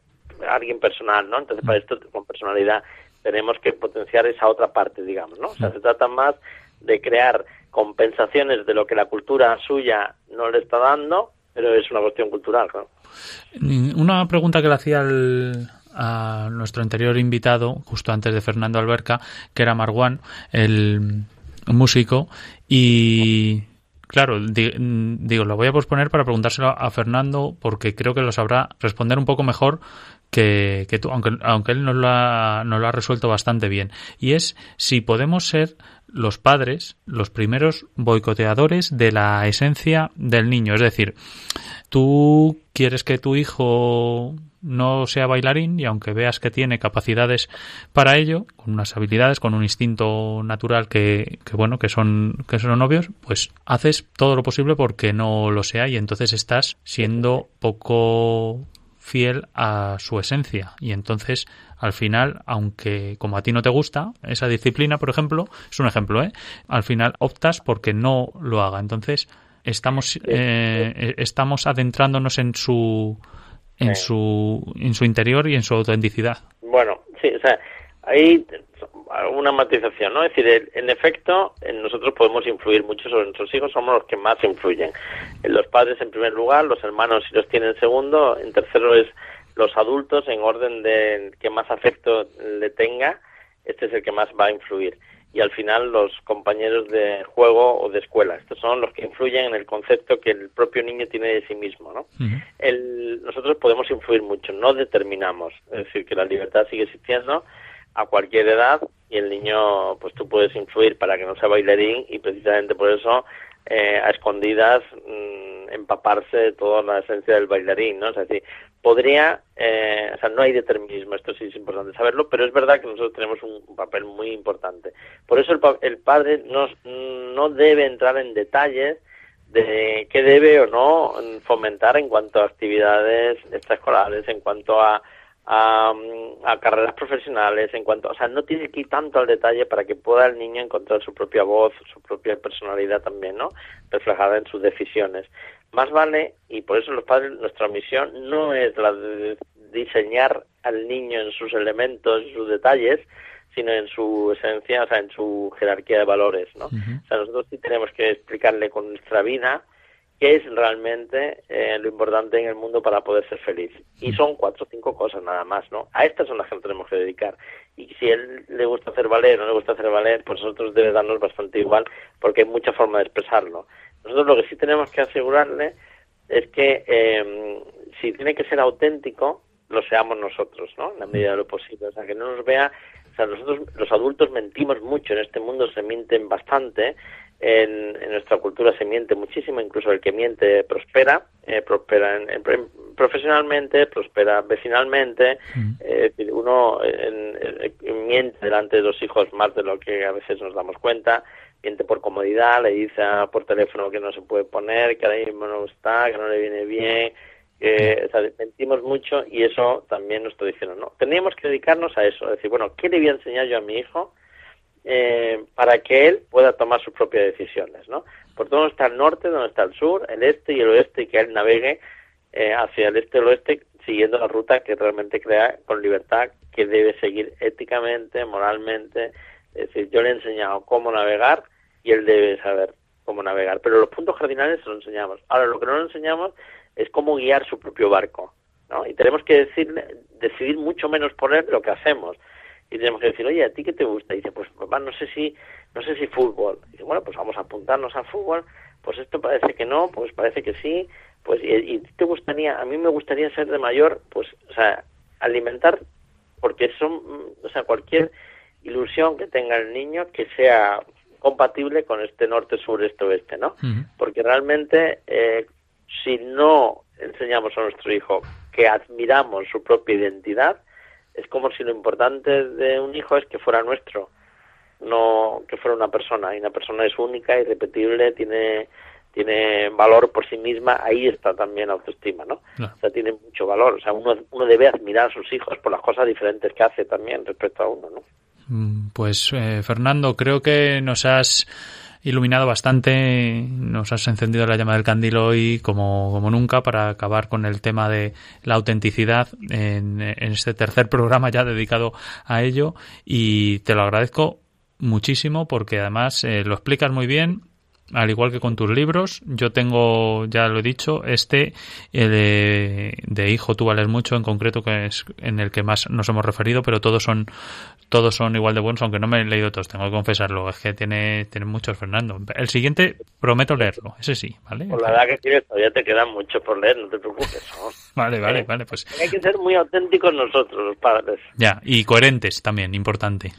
alguien personal, ¿no? Entonces, para esto, con personalidad, tenemos que potenciar esa otra parte, digamos, ¿no? O sea, se trata más de crear compensaciones de lo que la cultura suya no le está dando, pero es una cuestión cultural, ¿no? Una pregunta que le hacía a nuestro anterior invitado, justo antes de Fernando Alberca, que era Marwan, el músico, y Claro, digo, lo voy a posponer para preguntárselo a Fernando porque creo que lo sabrá responder un poco mejor que, tú, aunque, aunque él nos ha, lo ha resuelto bastante bien. Y es si podemos ser los padres los primeros boicoteadores de la esencia del niño. Es decir, tú quieres que tu hijo no sea bailarín y aunque veas que tiene capacidades para ello, con unas habilidades, con un instinto natural que, que bueno, que son, que son obvios, pues haces todo lo posible porque no lo sea y entonces estás siendo poco fiel a su esencia y entonces al final aunque como a ti no te gusta esa disciplina por ejemplo es un ejemplo ¿eh? al final optas porque no lo haga entonces estamos eh, estamos adentrándonos en su en su en su interior y en su autenticidad. Bueno, sí, o sea, hay una matización, ¿no? Es decir, en efecto, nosotros podemos influir mucho sobre nuestros hijos, somos los que más influyen. Los padres en primer lugar, los hermanos si los tienen en segundo, en tercero es los adultos en orden de que más afecto le tenga, este es el que más va a influir y al final los compañeros de juego o de escuela. Estos son los que influyen en el concepto que el propio niño tiene de sí mismo. ¿no? el, nosotros podemos influir mucho, no determinamos. Es decir, que la libertad sigue existiendo a cualquier edad y el niño, pues tú puedes influir para que no sea bailarín y precisamente por eso eh, a escondidas mm, empaparse de toda la esencia del bailarín, ¿no? Es decir, podría, eh, o sea, no hay determinismo, esto sí es importante saberlo, pero es verdad que nosotros tenemos un papel muy importante. Por eso el, el padre no, no debe entrar en detalles de qué debe o no fomentar en cuanto a actividades extraescolares, en cuanto a a, a, carreras profesionales, en cuanto, o sea, no tiene que ir tanto al detalle para que pueda el niño encontrar su propia voz, su propia personalidad también, ¿no? Reflejada en sus decisiones. Más vale, y por eso los padres, nuestra misión no es la de diseñar al niño en sus elementos, en sus detalles, sino en su esencia, o sea, en su jerarquía de valores, ¿no? O sea, nosotros sí tenemos que explicarle con nuestra vida qué es realmente eh, lo importante en el mundo para poder ser feliz. Y son cuatro o cinco cosas nada más, ¿no? A estas son las que nos tenemos que dedicar. Y si a él le gusta hacer valer o no le gusta hacer valer, pues nosotros debe darnos bastante igual, porque hay mucha forma de expresarlo. Nosotros lo que sí tenemos que asegurarle es que eh, si tiene que ser auténtico, lo seamos nosotros, ¿no? En la medida de lo posible. O sea, que no nos vea o sea, nosotros los adultos mentimos mucho, en este mundo se mienten bastante en, nuestra cultura se miente muchísimo, incluso el que miente prospera, eh, prospera en, profesionalmente, prospera vecinalmente, mm. eh, uno miente delante de los hijos más de lo que a veces nos damos cuenta, miente por comodidad, le dice por teléfono que no se puede poner, que ahora mismo no está, que no le viene bien, o sea, mentimos mucho y eso también nos está diciendo, no, teníamos que dedicarnos a eso, decir, bueno, ¿qué le voy a enseñar yo a mi hijo? Eh, para que él pueda tomar sus propias decisiones, ¿no? Por dónde está el norte, dónde está el sur, el este y el oeste, y que él navegue eh, hacia el este y el oeste siguiendo la ruta que realmente crea con libertad, que debe seguir éticamente, moralmente. Es decir, yo le he enseñado cómo navegar y él debe saber cómo navegar. Pero los puntos cardinales se los enseñamos. Ahora, lo que no le enseñamos es cómo guiar su propio barco. ¿no? Y tenemos que decirle, decidir mucho menos por él lo que hacemos y tenemos que decir, oye, ¿a ti qué te gusta? Y dice, pues papá, no sé si, no sé si fútbol. Y dice, bueno, pues vamos a apuntarnos a fútbol. Pues esto parece que no, pues parece que sí. Pues y, te gustaría, a mí me gustaría ser de mayor, pues, o sea, alimentar, porque son, o sea, cualquier ilusión que tenga el niño que sea compatible con este norte, sur, este, oeste, ¿no? Porque realmente, eh, si no enseñamos a nuestro hijo que admiramos su propia identidad, es como si lo importante de un hijo es que fuera nuestro, no que fuera una persona. Y una persona es única, irrepetible, tiene tiene valor por sí misma, ahí está también la autoestima, ¿no? O sea, tiene mucho valor. O sea, uno, uno debe admirar a sus hijos por las cosas diferentes que hace también respecto a uno, ¿no? Mm, pues, eh, Fernando, creo que nos has iluminado bastante, nos has encendido la llama del candil hoy como, como nunca para acabar con el tema de la autenticidad en, este tercer programa ya dedicado a ello y te lo agradezco muchísimo porque además eh, lo explicas muy bien al igual que con tus libros, yo tengo, ya lo he dicho, este de, Hijo tú vales mucho en concreto, que es en el que más nos hemos referido, pero todos son todos son igual de buenos, aunque no me he leído todos, tengo que confesarlo, es que tiene, tiene muchos Fernando. El siguiente prometo leerlo, ese sí, ¿vale? Por la edad que tienes todavía te quedan mucho por leer, no te preocupes. vale, vale, eh, vale, pues... Hay que ser muy auténticos nosotros, los padres. Ya, y coherentes también, importante.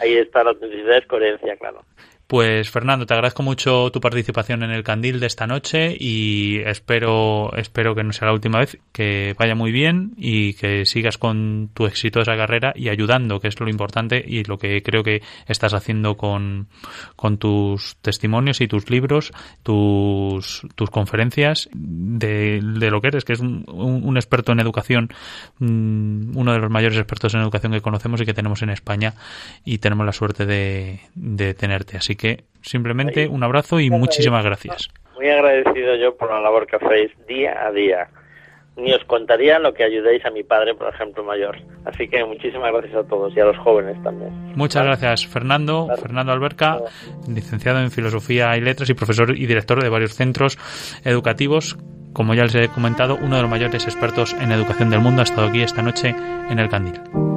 Ahí está la autenticidad, es coherencia, claro. Pues Fernando, te agradezco mucho tu participación en el candil de esta noche y espero, espero que no sea la última vez, que vaya muy bien y que sigas con tu exitosa carrera y ayudando, que es lo importante y lo que creo que estás haciendo con, con tus testimonios y tus libros, tus, tus conferencias de, lo que eres, que es un, un, experto en educación, mm, uno de los mayores expertos en educación que conocemos y que tenemos en España y tenemos la suerte de, de tenerte. Así que simplemente un abrazo y muchísimas gracias. Muy agradecido yo por la labor que hacéis día a día. Ni os contaría lo que ayudéis a mi padre, por ejemplo, mayor. Así que muchísimas gracias a todos y a los jóvenes también. Muchas gracias, Fernando. Fernando Alberca, licenciado en Filosofía y Letras y profesor y director de varios centros educativos. Como ya les he comentado, uno de los mayores expertos en educación del mundo ha estado aquí esta noche en el Candil.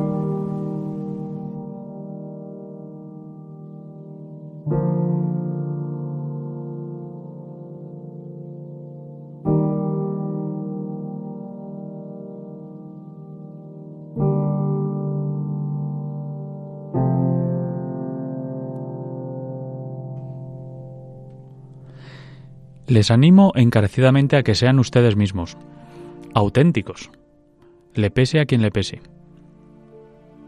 Les animo encarecidamente a que sean ustedes mismos, auténticos, le pese a quien le pese.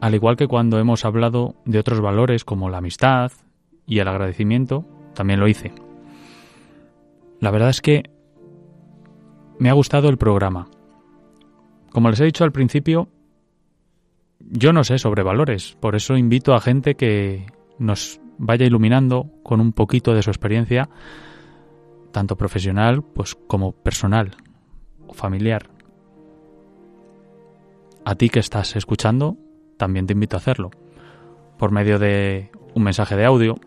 Al igual que cuando hemos hablado de otros valores como la amistad y el agradecimiento, también lo hice. La verdad es que me ha gustado el programa. Como les he dicho al principio, yo no sé sobre valores, por eso invito a gente que nos vaya iluminando con un poquito de su experiencia tanto profesional pues como personal o familiar. A ti que estás escuchando, también te invito a hacerlo por medio de un mensaje de audio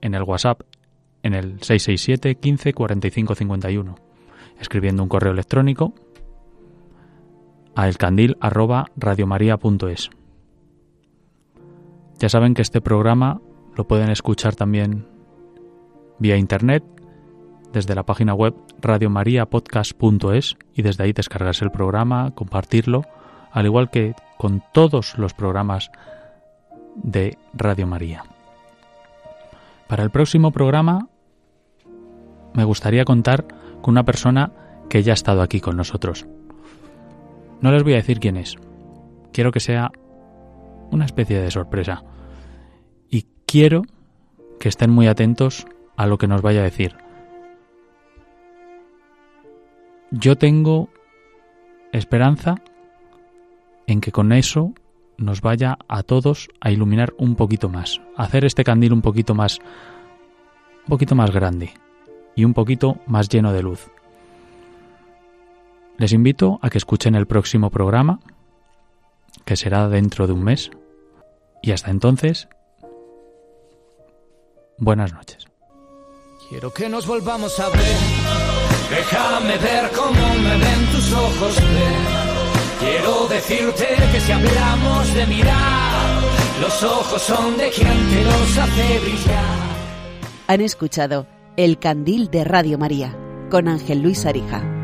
en el WhatsApp en el 667 15 45 51, escribiendo un correo electrónico a elcandil@radiomaria.es. Ya saben que este programa lo pueden escuchar también vía internet desde la página web radiomariapodcast.es y desde ahí descargarse el programa, compartirlo, al igual que con todos los programas de Radio María. Para el próximo programa me gustaría contar con una persona que ya ha estado aquí con nosotros. No les voy a decir quién es. Quiero que sea una especie de sorpresa. Y quiero que estén muy atentos a lo que nos vaya a decir. Yo tengo esperanza en que con eso nos vaya a todos a iluminar un poquito más, a hacer este candil un poquito más un poquito más grande y un poquito más lleno de luz. Les invito a que escuchen el próximo programa, que será dentro de un mes, y hasta entonces, buenas noches. Quiero que nos volvamos a ver Déjame ver cómo me ven tus ojos, Quiero decirte que si hablamos de mirar, los ojos son de quien te los hace brillar. Han escuchado El Candil de Radio María con Ángel Luis Arija.